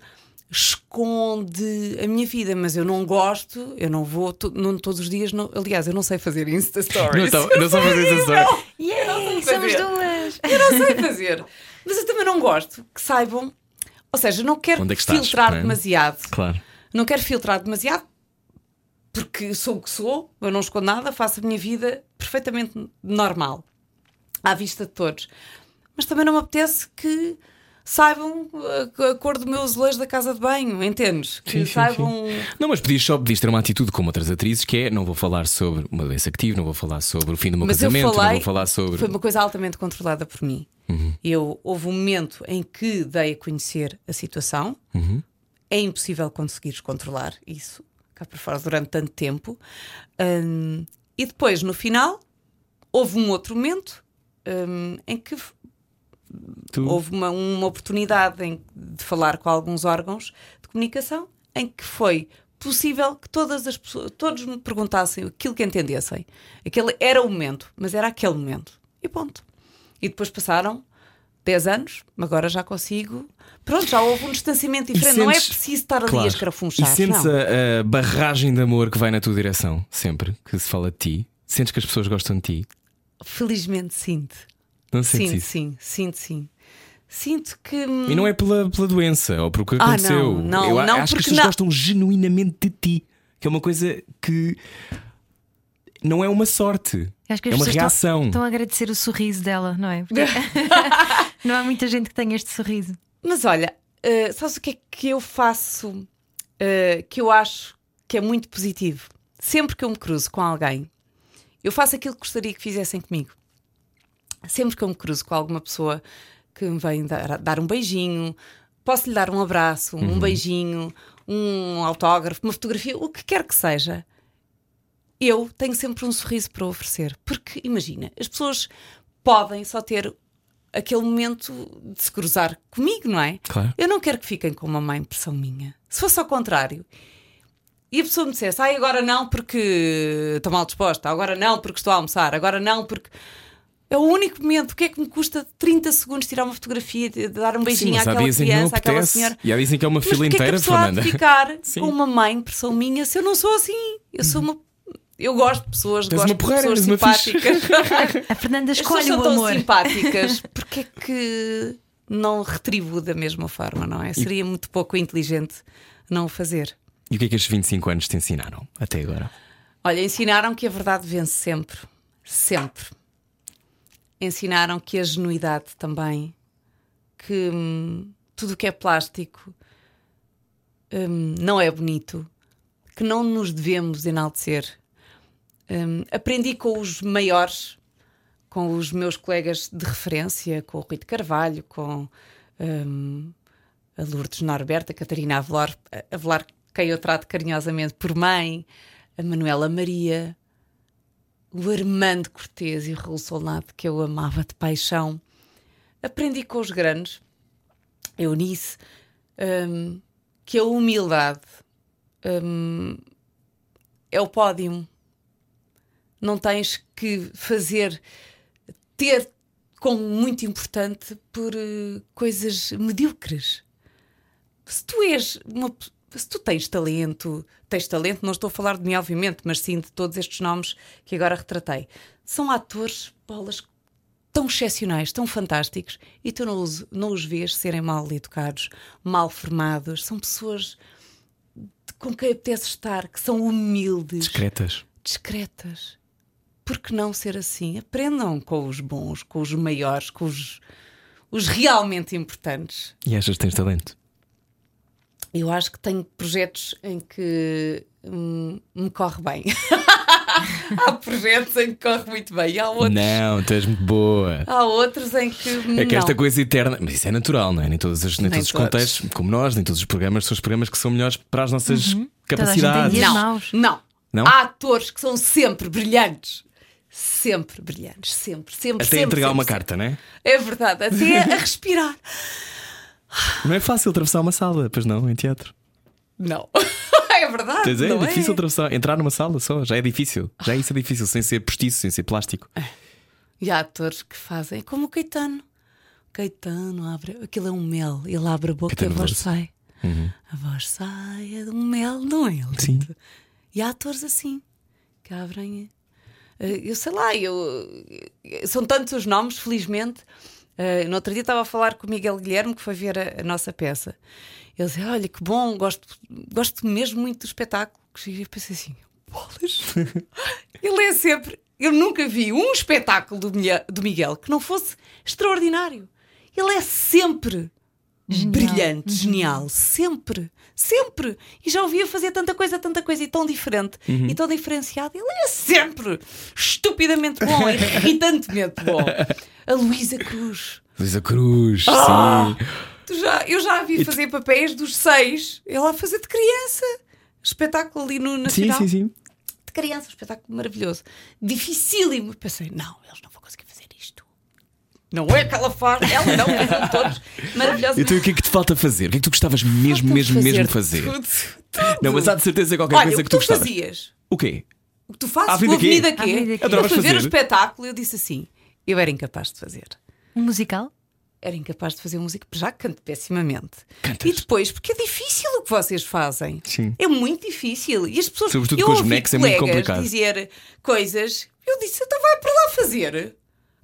esconde a minha vida, mas eu não gosto, eu não vou to- não, todos os dias. Não, aliás, eu não sei fazer Insta Stories. Não, então, não só fazer história. Yay, sei somos duas! Eu não sei fazer. Mas eu também não gosto que saibam. Ou seja, não quero é que estás, filtrar não é? demasiado. Claro. Não quero filtrar demasiado porque sou o que sou, eu não escondo nada, faço a minha vida perfeitamente normal, à vista de todos. Mas também não me apetece que saibam a, a cor do meu azulejo da casa de banho, entendes? Que Sim, sim, saibam. Não, mas podias só podias ter uma atitude como outras atrizes, que é não vou falar sobre uma doença que tive, não vou falar sobre o fim do meu Mas casamento, não falei, vou falar sobre. foi uma coisa altamente controlada por mim. Eu houve um momento em que dei a conhecer a situação. É impossível conseguires controlar isso cá por fora durante tanto tempo. Hum, e depois, no final, houve um outro momento hum, em que Tu- houve uma, uma oportunidade em- de falar com alguns órgãos de comunicação em que foi possível que todas as pessoas, todos me perguntassem aquilo que entendessem. Aquele era o momento, mas era aquele momento. E ponto. E depois passaram 10 anos, agora já consigo. Pronto, já houve um distanciamento diferente. não é sentes- preciso estar ali Claro. a escarafunchar. E sentes a, a barragem de amor que vai na tua direção, sempre que se fala de ti? Sentes que as pessoas gostam de ti? Felizmente sinto. Não Sinto, isso? sim, sinto, sim. Sinto que. hum, E não é pela, pela doença ou por que Ah, aconteceu. não, não, Eu não, acho que as pessoas não. gostam genuinamente de ti, que é uma coisa que não é uma sorte, Acho que é uma reação. Estão, estão a agradecer o sorriso dela, não é? Porque não há muita gente que tenha este sorriso. Mas olha, uh, sabes o que é que eu faço uh, que eu acho que é muito positivo? Sempre que eu me cruzo com alguém, eu faço aquilo que gostaria que fizessem comigo. Sempre que eu me cruzo com alguma pessoa que me vem dar, dar um beijinho, posso lhe dar um abraço, um beijinho, um autógrafo, uma fotografia, o que quer que seja. Eu tenho sempre um sorriso para oferecer. Porque imagina, as pessoas podem só ter aquele momento de se cruzar comigo, não é? Claro. Eu não quero que fiquem com uma má impressão minha. Se fosse ao contrário, e a pessoa me dissesse, ai, agora não porque estou mal disposta, agora não porque estou a almoçar, agora não porque. É o único momento. O que é que me custa 30 segundos tirar uma fotografia, de dar um Sim, beijinho há àquela que criança, àquela apetece. senhora? E há dias em que é uma Mas fila que inteira, há Fernanda. de ficar Sim. com uma má impressão minha se eu não sou assim? Eu sou uma. Eu gosto de pessoas, Tu és gosto uma porreira, de pessoas simpáticas. A Fernanda escolhe são o tão amor. simpáticas, porque é que não retribuo da mesma forma, não é? Seria muito pouco inteligente não o fazer. E o que é que estes 25 anos te ensinaram até agora? Olha, ensinaram que a verdade vence sempre. Sempre. Ensinaram que a genuidade também, que hum, tudo o que é plástico hum, não é bonito, que não nos devemos enaltecer. Hum, aprendi com os maiores, com os meus colegas de referência, com o Rui de Carvalho, com hum, a Lourdes Norberta, a Catarina Avelar, Avelar, quem eu trato carinhosamente por mãe, a Manuela Maria, o Armando Cortês e o Raul Solnado, que eu amava de paixão. Aprendi com os grandes, Eunice, hum, que a humildade hum, é o pódio. Não tens que fazer, ter como muito importante por eh, coisas medíocres. Se tu és uma se tu tens talento, tens talento, não estou a falar de mim, obviamente, mas sim de todos estes nomes que agora retratei. São atores, bolas tão excepcionais, tão fantásticos, e tu não os, não os vês serem mal educados, mal formados. São pessoas com quem apetece estar, que são humildes, Discretas. discretas. Por que não ser assim? Aprendam com os bons, com os maiores, com os, os realmente importantes. E achas que tens talento? Eu acho que tenho projetos em que hum, me corre bem. há projetos em que corre muito bem e há outros, Não, tu és muito boa. há outros em que. É que não. esta coisa eterna, mas isso é natural, não é? Nem todos, os- nem Nem todos os todos. contextos, como nós, nem todos os programas, são os programas que são melhores para as nossas tem capacidades. Não, maus. não. Não? Há atores que são sempre brilhantes. Sempre brilhantes. Sempre, sempre, Até sempre. entregar sempre, uma sempre. carta, não é? É verdade. Até a respirar. Não é fácil atravessar uma sala, pois não, em teatro. Não. é verdade. Quer dizer, não é difícil é? atravessar, entrar numa sala só, já é difícil. Já isso é difícil, sem ser postiço, sem ser plástico. E há atores que fazem como o Caetano. O Caetano abre. Aquilo é um mel. Ele abre a boca e a Caetano voz sai. A voz sai, é um mel, não é? Sim. E há atores assim que abrem. eh, Eu sei lá, eu, eh, são tantos os nomes, felizmente. Eh, no outro dia estava a falar com o Miguel Guilherme, que foi ver a, a nossa peça. Ele dizia: Olha, que bom, gosto, gosto mesmo muito do espetáculo. E eu pensei assim: bolas. Ele é sempre. Eu nunca vi um espetáculo do, do Miguel que não fosse extraordinário. Ele é sempre Genial. brilhante, genial, sempre, sempre. E já ouvia fazer tanta coisa, tanta coisa e tão diferente e tão diferenciado. Ele é sempre estupidamente bom, irritantemente bom. A Luísa Cruz. Luísa Cruz, Ah! sim. Tu já, eu já a vi E tu- fazer papéis dos seis, ela a fazer de criança. Espetáculo ali no Sim, Nacional. sim, sim. De criança, um espetáculo maravilhoso. Dificílimo. Pensei, não, eles não vão conseguir fazer isto. Não é que ela faz, ela não, fazem todos maravilhosos. Então o que é que te falta fazer? O que é que tu gostavas mesmo, mesmo, mesmo fazer? Tudo, tudo. Não, mas há de certeza qualquer Olha, coisa o que que tu tu gostavas. fazias, O quê? o que tu fazes, a Avenida quê? quê? Avenida Eu fui ver o fazer? espetáculo e eu disse assim, eu era incapaz de fazer. Um musical? Era incapaz de fazer música, já canto pessimamente. Cantas? E depois, porque é difícil o que vocês fazem. Sim. É muito difícil. E as pessoas. Sobretudo eu com os ouvi bonecos é muito colegas complicado. dizer coisas. Eu disse, então vai para lá fazer.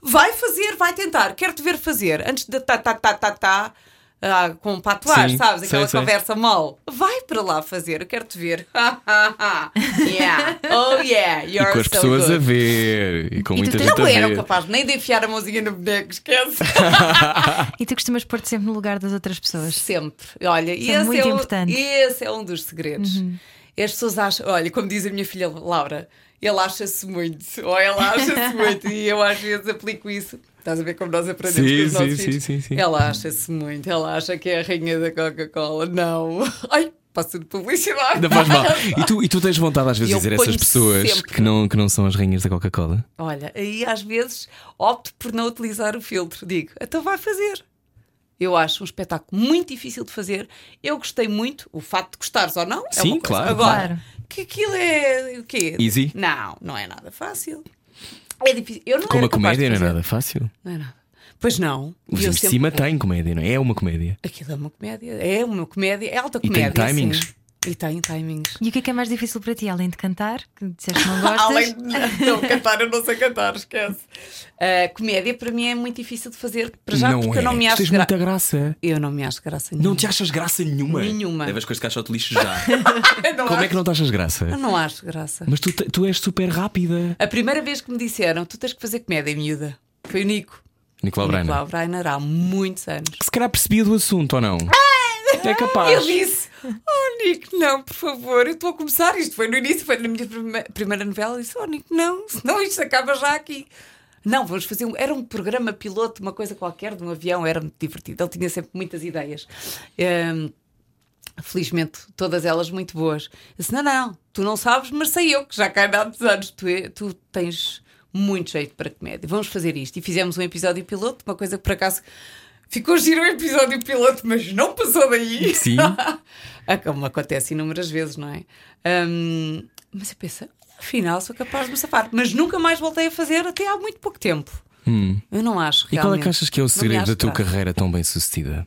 Vai fazer, vai tentar. Quero-te ver fazer. Antes de tá, tá, tá, tá, tá. Ah, com patuar, Sim, sabes? Aquela sei. conversa mal. Vai para lá fazer. Eu quero-te ver. yeah. Oh yeah. E You're com as so pessoas good. a ver. E com E tu muita gente Não a eram ver. capazes nem de enfiar a mãozinha no boneco, esquece. E tu costumas pôr-te sempre no lugar das outras pessoas. Sempre. Olha, Isso é esse, muito é um, importante. esse é um dos segredos. As pessoas acham, olha, como diz a minha filha Laura, ele acha-se muito, ou ela acha-se muito, e eu às vezes aplico isso. Estás a ver como nós aprendemos Sim, com os nossos sim, filhos? sim, sim, sim. Ela acha-se muito, ela acha que é a rainha da Coca-Cola. Não. Ai, passo de publicidade. Não faz mal. E tu, e tu tens vontade às vezes de dizer a essas pessoas sempre. que não, que não são as rainhas da Coca-Cola? Olha, aí às vezes opto por não utilizar o filtro. Digo, então vai fazer. Eu acho um espetáculo muito difícil de fazer. Eu gostei muito. O facto de gostares ou não é Sim, uma coisa. claro. Agora, Claro. que aquilo é o quê? Easy? Não, não é nada fácil. É difícil. Eu não comédia não é nada fácil. Não é nada. Pois não. Mas eu em sempre- cima tem comédia, não é? É uma comédia. Aquilo é uma comédia. É uma comédia. É alta E tem comédia. timings. sim. E tem timings. E o que é que é mais difícil para ti, além de cantar, que disseste que não gostas? Além de não cantar, eu não sei cantar, esquece. A comédia para mim é muito difícil de fazer, para já, não porque é. eu não me Tu acho tens gra... muita graça. Eu não me acho graça nenhuma. Não te achas graça nenhuma? Nenhuma. Levas com esse caixote de lixo já. Como é acho- que não te achas graça? Eu não acho graça. Mas tu, tu és super rápida. A primeira vez que me disseram tu tens que fazer comédia, miúda, foi o Nico. Nicolau O Brainer. Nicolau Breiner há muitos anos. Se calhar percebia do assunto ou não? É capaz. Eu disse: Oh, Nico, não, por favor, eu estou a começar. Isto foi no início, foi na minha prime- primeira novela. Eu disse: Oh, Nico, não, senão isto acaba já aqui. Não, vamos fazer um. Era um programa piloto, uma coisa qualquer, de um avião, era muito divertido. Ele tinha sempre muitas ideias. Ehm, felizmente, todas elas muito boas. Eu disse: Não, não, tu não sabes, mas sei eu que já cá há muitos anos. Tu, é- tu tens muito jeito para comédia. Vamos fazer isto. E fizemos um episódio piloto, uma coisa que por acaso. Ficou giro o episódio piloto, mas não passou daí. Sim. Ah, Como acontece inúmeras vezes, não é? Hum, mas eu penso, afinal sou capaz de me safar. Mas nunca mais voltei a fazer até há muito pouco tempo. Eu não acho E qual é que achas que é o segredo da tua carreira tão bem sucedida?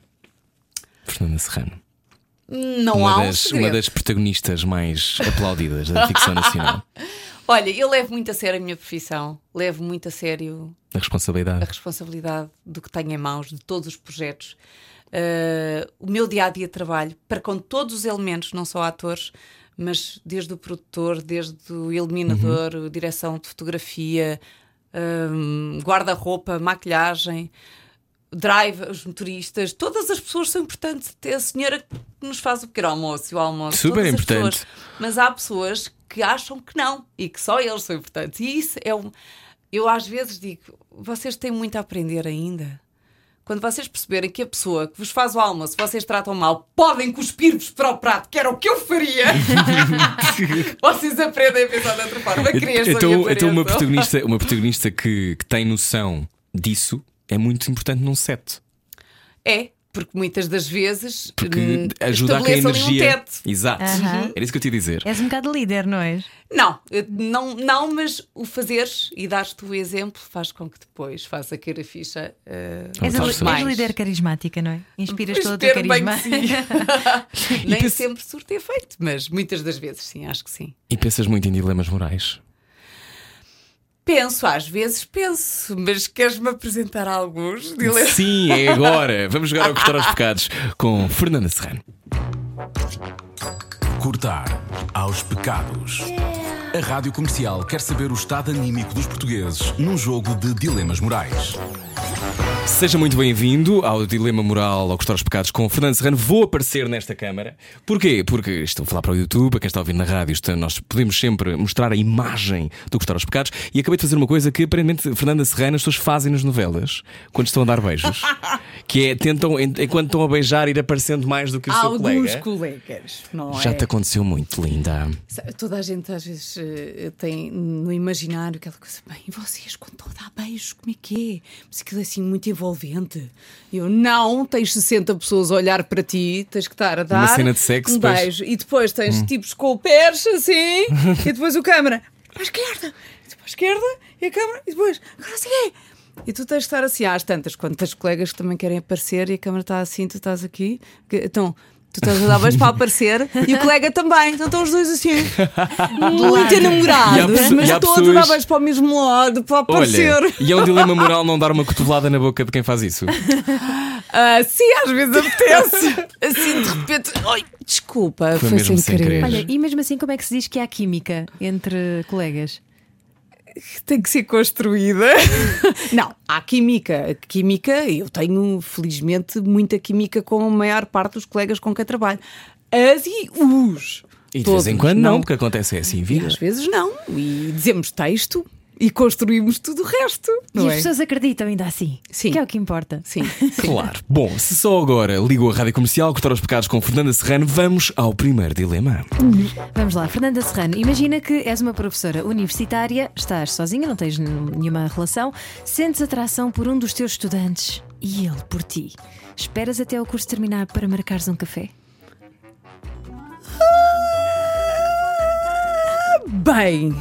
Fernanda Serrano. Não uma, há um das, segredo. uma das protagonistas mais aplaudidas da ficção nacional. Olha, eu levo muito a sério a minha profissão. Levo muito a sério A responsabilidade. a responsabilidade do que tenho em mãos, de todos os projetos. Uh, o meu dia a dia de trabalho para com todos os elementos, não só atores, mas desde o produtor, desde o iluminador, Uhum. direção de fotografia, um, guarda-roupa, maquilhagem, drive, os motoristas, todas as pessoas são importantes. Até a senhora que nos faz o pequeno almoço o almoço. Super importante. pessoas. Mas há pessoas que acham que não e que só eles são importantes. E isso é um. Eu às vezes digo, vocês têm muito a aprender ainda. Quando vocês perceberem que a pessoa que vos faz o almoço, vocês tratam mal, podem cuspir-vos para o prato, que era o que eu faria. vocês aprendem a pensar de outra forma. Então, então uma protagonista, uma protagonista que, que tem noção disso é muito importante num set. É, porque muitas das vezes Porque hum, ajuda a que a ali um energia. teto. Exato. Aham. Era isso que eu te ia dizer. És um bocado líder, não és? Não, não, não, mas o fazeres e dar-te o exemplo faz com que depois faça cair a ficha. eh, És, a, faz és mais. líder carismática, não é? Inspiras Pois todo o carisma. que sim. Nem pensa- sempre surte efeito, mas muitas das vezes sim, acho que sim. E pensas muito em dilemas morais. Penso, às vezes penso, mas queres-me apresentar alguns? Dile- Sim, é agora. Vamos jogar ao Cortar aos Pecados com Fernanda Serrano. Cortar aos pecados. A Rádio Comercial quer saber o estado anímico dos portugueses num jogo de dilemas morais. Seja muito bem-vindo ao Dilema Moral ao Cortar aos Pecados com Fernando Serrano. Vou aparecer nesta câmara. Porquê? Porque estou a falar para o YouTube, para quem está a ouvir na rádio, está- nós podemos sempre mostrar a imagem do Cortar aos Pecados. E acabei de fazer uma coisa que aparentemente Fernanda Serrano as pessoas fazem nas novelas quando estão a dar beijos. que é tentam, en- enquanto estão a beijar, ir aparecendo mais do que o seu Alguns colega. colegas, não Já é? te aconteceu muito, linda. Toda a gente às vezes eh, tem no imaginário aquela coisa, bem, vocês quando estão a dar beijos, como é que é? Mas aquilo é assim muito envolvente. Eu, não, tens 60 pessoas a olhar para ti, tens que estar a dar cena de sexo, um pois. beijo. E depois tens tipos com o pés assim, e depois o câmara, para a esquerda, e depois a esquerda, e a câmara, e depois, agora assim é. E tu tens de estar assim às tantas, quando tens colegas que também querem aparecer e a câmara está assim, tu estás aqui, que- então. Tu estás a dar beijos para aparecer e o colega também. Então estão os dois assim, muito enamorados, mas todos a dar pessoas- beijos para o mesmo lado, para aparecer. Olha, e é um dilema moral não dar uma cotovelada na boca de quem faz isso. Ah, sim, às vezes apetece. Assim de repente, ai, desculpa, Foi foi, mesmo sem sem querer. querer. Olha, e mesmo assim, como é que se diz que há química entre colegas? Tem que ser construída. Não, há química. Química, eu tenho, felizmente, muita química com a maior parte dos colegas com quem trabalho. As e os. E de Todos, vez em quando não, porque acontece assim, E vida. às vezes não. E dizemos texto e construímos tudo o resto. e Não as é? pessoas acreditam ainda assim. Sim. Que é o que importa. Sim. Claro. Bom, se só agora ligou a rádio comercial, cortar os pecados com Fernanda Serrano, vamos ao primeiro dilema. Vamos lá, Fernanda Serrano, imagina que és uma professora universitária, estás sozinha, não tens nenhuma relação, sentes atração por um dos teus estudantes e ele por ti. Esperas até o curso terminar para marcares um café? Bem,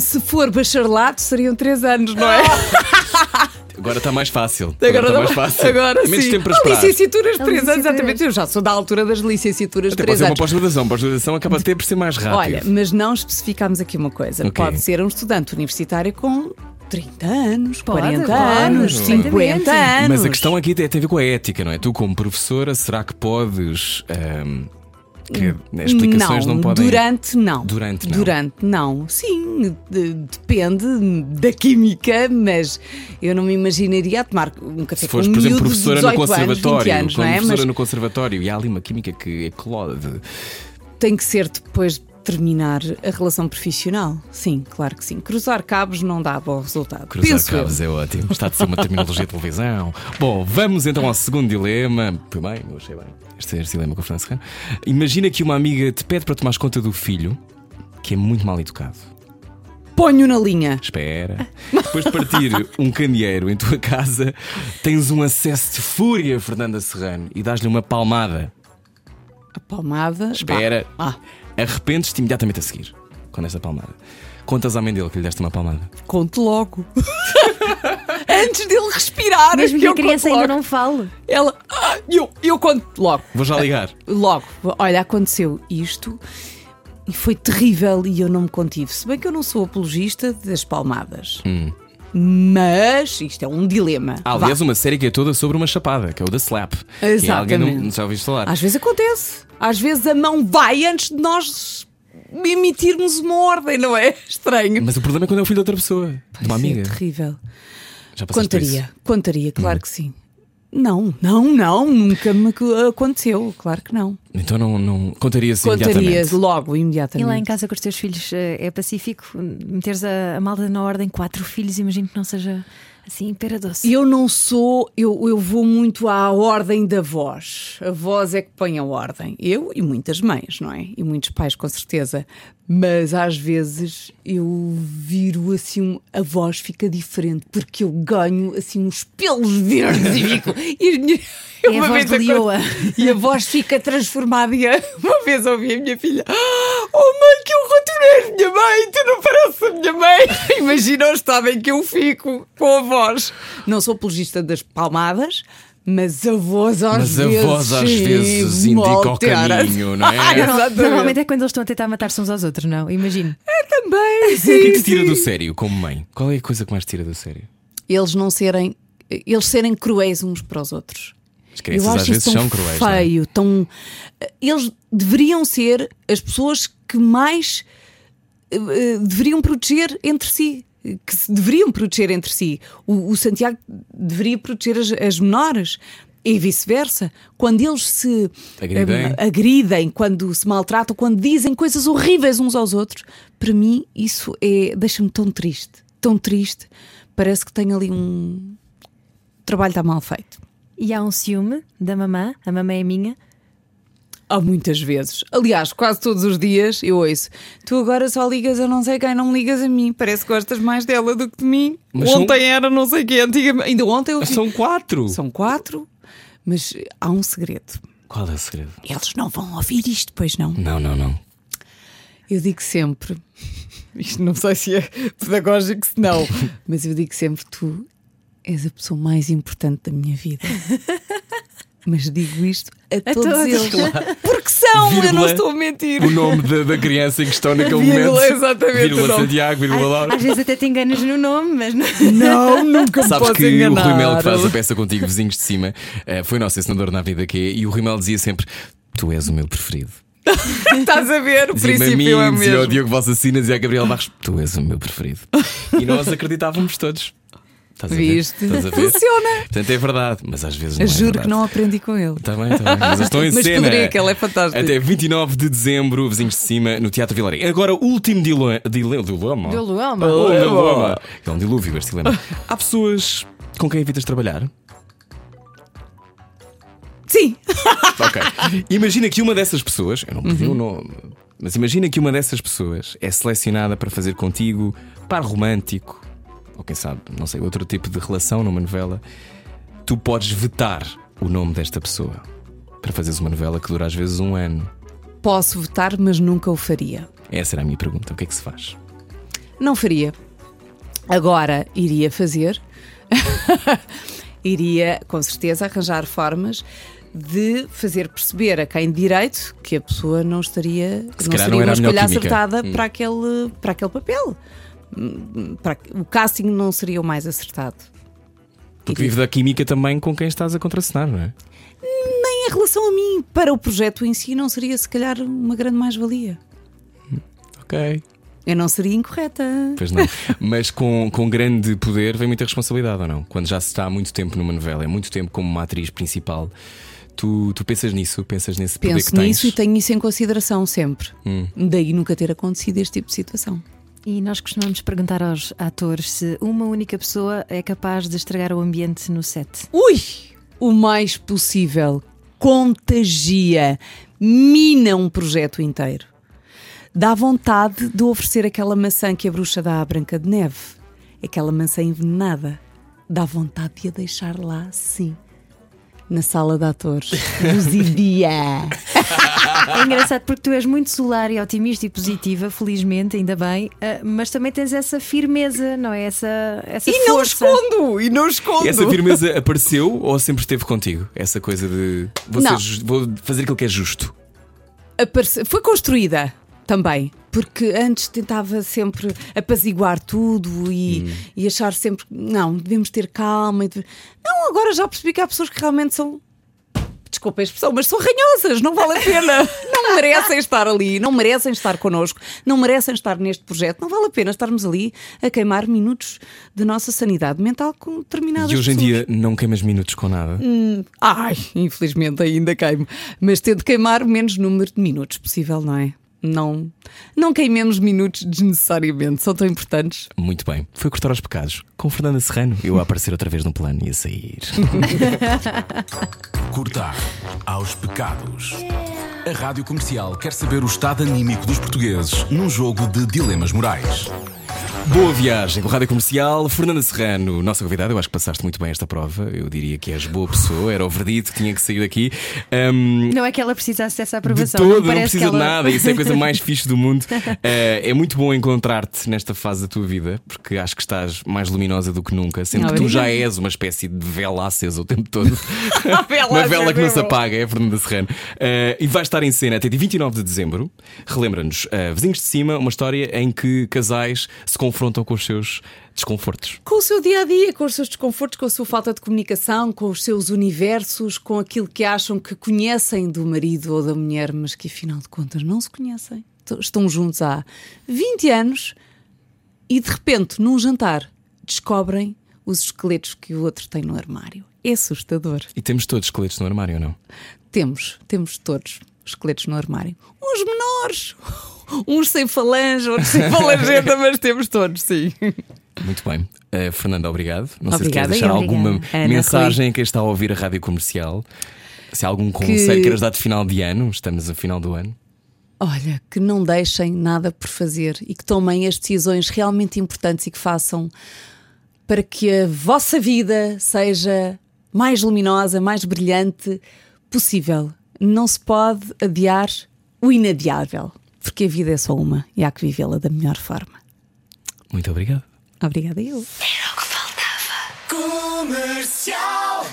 se for bacharelato, seriam três anos, não é? Agora está mais fácil. Agora, está não- mais fácil. agora Menos sim. tempo para esperar. licenciaturas de A três anos, licenciaturas. exatamente. Eu já sou da altura das licenciaturas de Até pode três ser uma anos. pós-graduação. Pós-graduação acaba até por ser mais rápido. Olha, mas não especificámos aqui uma coisa. Ok. Pode ser um estudante universitário com 30 anos, Pode, 40 pode, anos, perfeitamente. 50 anos. Mas a questão aqui tem a ver com a ética, não é? Tu, como professora, será que podes. ahm, que as explicações não, podem. Durante não. Durante não. Durante não. Sim, de- depende da química, mas eu não me imaginaria a tomar um café Se fores, com por um exemplo, miúdo de professora no 18 anos, 20 conservatório, anos, não é? professora Mas no conservatório e há ali uma química que eclode. tem que ser depois de terminar a relação profissional. Sim, claro que sim. Cruzar cabos não dá bom resultado. Cruzar Penso eu. cabos é ótimo. Está de ser uma terminologia de televisão. Bom, vamos então ao segundo dilema. Foi bem, eu achei bem. Este, este dilema com a França Serrano. Imagina que uma amiga te pede para tomares conta do filho, que é muito mal educado. Ponho na linha. Espera. Depois de partir um candeeiro em tua casa, tens um acesso de fúria, Fernanda Serrano, e dás-lhe uma palmada. A palmada. Espera. Ah, Arrependes-te imediatamente a seguir com esta palmada. Contas à mãe dele que lhe deste uma palmada. conto logo. Antes dele respirar. Mesmo que a criança ainda logo. não fale. Ela. Ah, eu, eu conto logo. Vou já ligar. Logo. Olha, aconteceu isto e foi terrível e eu não me contive. Se bem que eu não sou apologista das palmadas. Hum. Mas isto é um dilema. Há, Vá. aliás, uma série que é toda sobre uma chapada, que é o da Slap. Que alguém não, Exatamente. não já ouviste falar. Às vezes acontece. Às vezes a mão vai antes de nós emitirmos uma ordem, não é? Estranho. Mas o problema é quando é o filho de outra pessoa, de uma amiga. É terrível. Já? Contaria, contaria, claro Hum. que sim. Não, não, não, nunca me ac- aconteceu, claro que não. Então não, não contaria-se Contaria imediatamente. logo, E imediatamente. lá em casa com os teus filhos eh, é pacífico? Meteres a, a malta na ordem, quatro filhos, imagino que não seja assim, pera doce. Eu não sou, eu, eu vou muito à ordem da voz. A voz é que põe a ordem. Eu e muitas mães, não é? E muitos pais, com certeza. Mas às vezes eu viro assim, a voz fica diferente, porque eu ganho assim uns pelos verdes e fico. E, a minha- É a uma voz vez de Lioa. E a voz fica transformada. E a- uma vez ouvi a minha filha: Oh mãe, que não és minha mãe, tu não pareces a minha mãe. Imagina o estado em que eu fico com a voz. Não sou apologista das palmadas. Mas a voz às Mas a vezes. voz às sim, vezes indica o caminho, não é? Ah. Normalmente é quando eles estão a tentar matar-se uns aos outros, não? Imagino. Também, O que é que te sim, tira sim. do sério como mãe? Qual é a coisa que mais te tira do sério? Eles não serem. Eles serem cruéis uns para os outros. As crianças Eu acho às vezes tão são cruéis. não é? feio, tão. Eles deveriam ser as pessoas que mais eh, deveriam proteger entre si. Que se deveriam proteger entre si. O, o Santiago deveria proteger as, as menores. E vice-versa, quando eles se Agridem. eh, agridem, quando se maltratam, quando dizem coisas horríveis uns aos outros, para mim isso é deixa-me tão triste, tão triste. Parece que tem ali um o trabalho está mal feito. E há um ciúme da mamã, a mamã é minha. Há muitas vezes. Aliás, quase todos os dias eu ouço: Tu agora só ligas a não sei quem, não me ligas a mim. Parece que gostas mais dela do que de mim. Mas são- ontem era não sei quem, antigamente. Ainda ontem eu. São quatro. São quatro, mas há um segredo. Qual é o segredo? Eles não vão ouvir isto, pois não. Não, não, não. Eu digo sempre, isto não sei se é pedagógico, se não, mas eu digo sempre: Tu és a pessoa mais importante da minha vida. Mas digo isto a, todos, todos. eles. Porque são, eu não Vírgula. estou a mentir. O nome da, da criança em questão naquele Vírgula, momento. exatamente, o Vírgula. Santiago, vírgula Laura. Às vezes até te enganas no nome, mas não. Não, nunca me Sabes posso que enganar. o Rui Mel que faz a peça contigo, vizinhos de cima, eh, foi nosso ensinador na vida que é, e o Rui Mel dizia sempre: Tu és o meu preferido. Estás a ver? O a mim, princípio é dizia ao mesmo. Diogo Valsacinas e a Gabriel Barros: Tu és o meu preferido. E nós acreditávamos todos. Estás a ver? Viste? Estás a ver? Funciona. Portanto, é verdade, mas às vezes não Eu é juro verdade. que não aprendi com ele. Está bem, está bem. Mas estou em Mas cena. poderia, que ele é fantástico. Até 29 de dezembro, vizinhos de cima, no Teatro Vilarim. Agora, o último dilema. Dilema. dilema. Dilema. É um dilúvio este dilema. Há pessoas com quem evitas trabalhar? Sim. Ok. Imagina que uma dessas pessoas, eu não pedi Uhum. o nome, mas imagina que uma dessas pessoas é selecionada para fazer contigo par romântico, ou quem sabe, não sei, outro tipo de relação numa novela. Tu podes vetar o nome desta pessoa para fazeres uma novela que dura às vezes um ano. Posso votar, mas nunca o faria. Essa era a minha pergunta. O que é que se faz? Não faria. Agora iria fazer. iria, com certeza, arranjar formas de fazer perceber a quem direito que a pessoa não estaria se não seria não uma escolha química. acertada Hum. para, aquele, para aquele papel. Para, o casting não seria o mais acertado. Porque vive da química também com quem estás a contracenar, não é? Nem em relação a mim, para o projeto em si, não seria se calhar uma grande mais-valia. Ok. Eu não seria incorreta. Pois não. Mas com, com grande poder vem muita responsabilidade, ou não? Quando já se está há muito tempo numa novela, é muito tempo como uma atriz principal, tu, tu pensas nisso, pensas nesse poder Penso que tens. nisso e tenho isso em consideração sempre. Hum. Daí nunca ter acontecido este tipo de situação. E nós costumamos perguntar aos atores se uma única pessoa é capaz de estragar o ambiente no set. Ui! O mais possível. Contagia. Mina um projeto inteiro. Dá vontade de oferecer aquela maçã que a bruxa dá à Branca de Neve. Aquela maçã envenenada. Dá vontade de a deixar lá, sim. Na sala de atores. Luzidia. É engraçado porque tu és muito solar e otimista e positiva, felizmente, ainda bem, ah, mas também tens essa firmeza, não é? Essa, essa e não força. escondo! E não escondo! E essa firmeza apareceu ou sempre esteve contigo? Essa coisa de vou, Não. vou fazer aquilo que é justo. Aparece- Foi construída também. porque antes tentava sempre apaziguar tudo e, Hum. e achar sempre, não, devemos ter calma. e deve- Não, agora já percebi que há pessoas que realmente são. Desculpa a expressão, mas são ranhosas, não vale a pena. Não merecem estar ali, não merecem estar connosco, não merecem estar neste projeto. Não vale a pena estarmos ali a queimar minutos da nossa sanidade mental com determinadas E hoje em pessoas. dia não queimas minutos com nada. Ai, infelizmente ainda queimo. Mas tento queimar o menos número de minutos possível, não é? Não, não queimemos minutos desnecessariamente, são tão importantes. Muito bem. Foi cortar aos pecados. Com Fernanda Serrano, eu a aparecer outra vez no plano e a sair. Cortar aos pecados. A Rádio Comercial quer saber o estado anímico dos portugueses num jogo de dilemas morais. Boa viagem com a Rádio Comercial. Fernanda Serrano, nossa convidada, eu acho que passaste muito bem esta prova. Eu diria que és boa pessoa, era o verdito que tinha que sair daqui. Ahm, Não é que ela precisasse dessa de aprovação. todo, não, parece precisa ela... de nada, isso é a coisa mais fixe do mundo. Eh, é muito bom encontrar-te nesta fase da tua vida, porque acho que estás mais luminosa do que nunca, sendo que tu já és uma espécie de vela acesa o tempo todo. vela uma vela que não é se apaga, é a Fernanda Serrano. Eh, e vai estar em cena até dia 29 de dezembro. Relembra-nos, eh, Vizinhos de Cima, uma história em que casais se confrontam com os seus desconfortos. Com o seu dia a dia, com os seus desconfortos, com a sua falta de comunicação, com os seus universos, com aquilo que acham que conhecem do marido ou da mulher, mas que afinal de contas não se conhecem. Estão juntos há 20 anos e de repente, num jantar, descobrem os esqueletos que o outro tem no armário. É assustador. E temos todos esqueletos no armário ou não? Temos, temos todos esqueletos no armário. Uns menores, uns sem falange, outros sem falangenta, mas temos todos, sim. Muito bem. Eh, Fernanda, obrigado. Não sei Obrigada, se queres deixar alguma Ana, mensagem a quem está a ouvir a rádio comercial. Se há algum conselho queiras dar de final de ano, estamos no final do ano. Olha, que não deixem nada por fazer e que tomem as decisões realmente importantes e que façam para que a vossa vida seja mais luminosa, mais brilhante possível. Não se pode adiar o inadiável, porque a vida é só uma e há que vivê-la da melhor forma. Muito obrigado. Obrigada, eu. Comercial.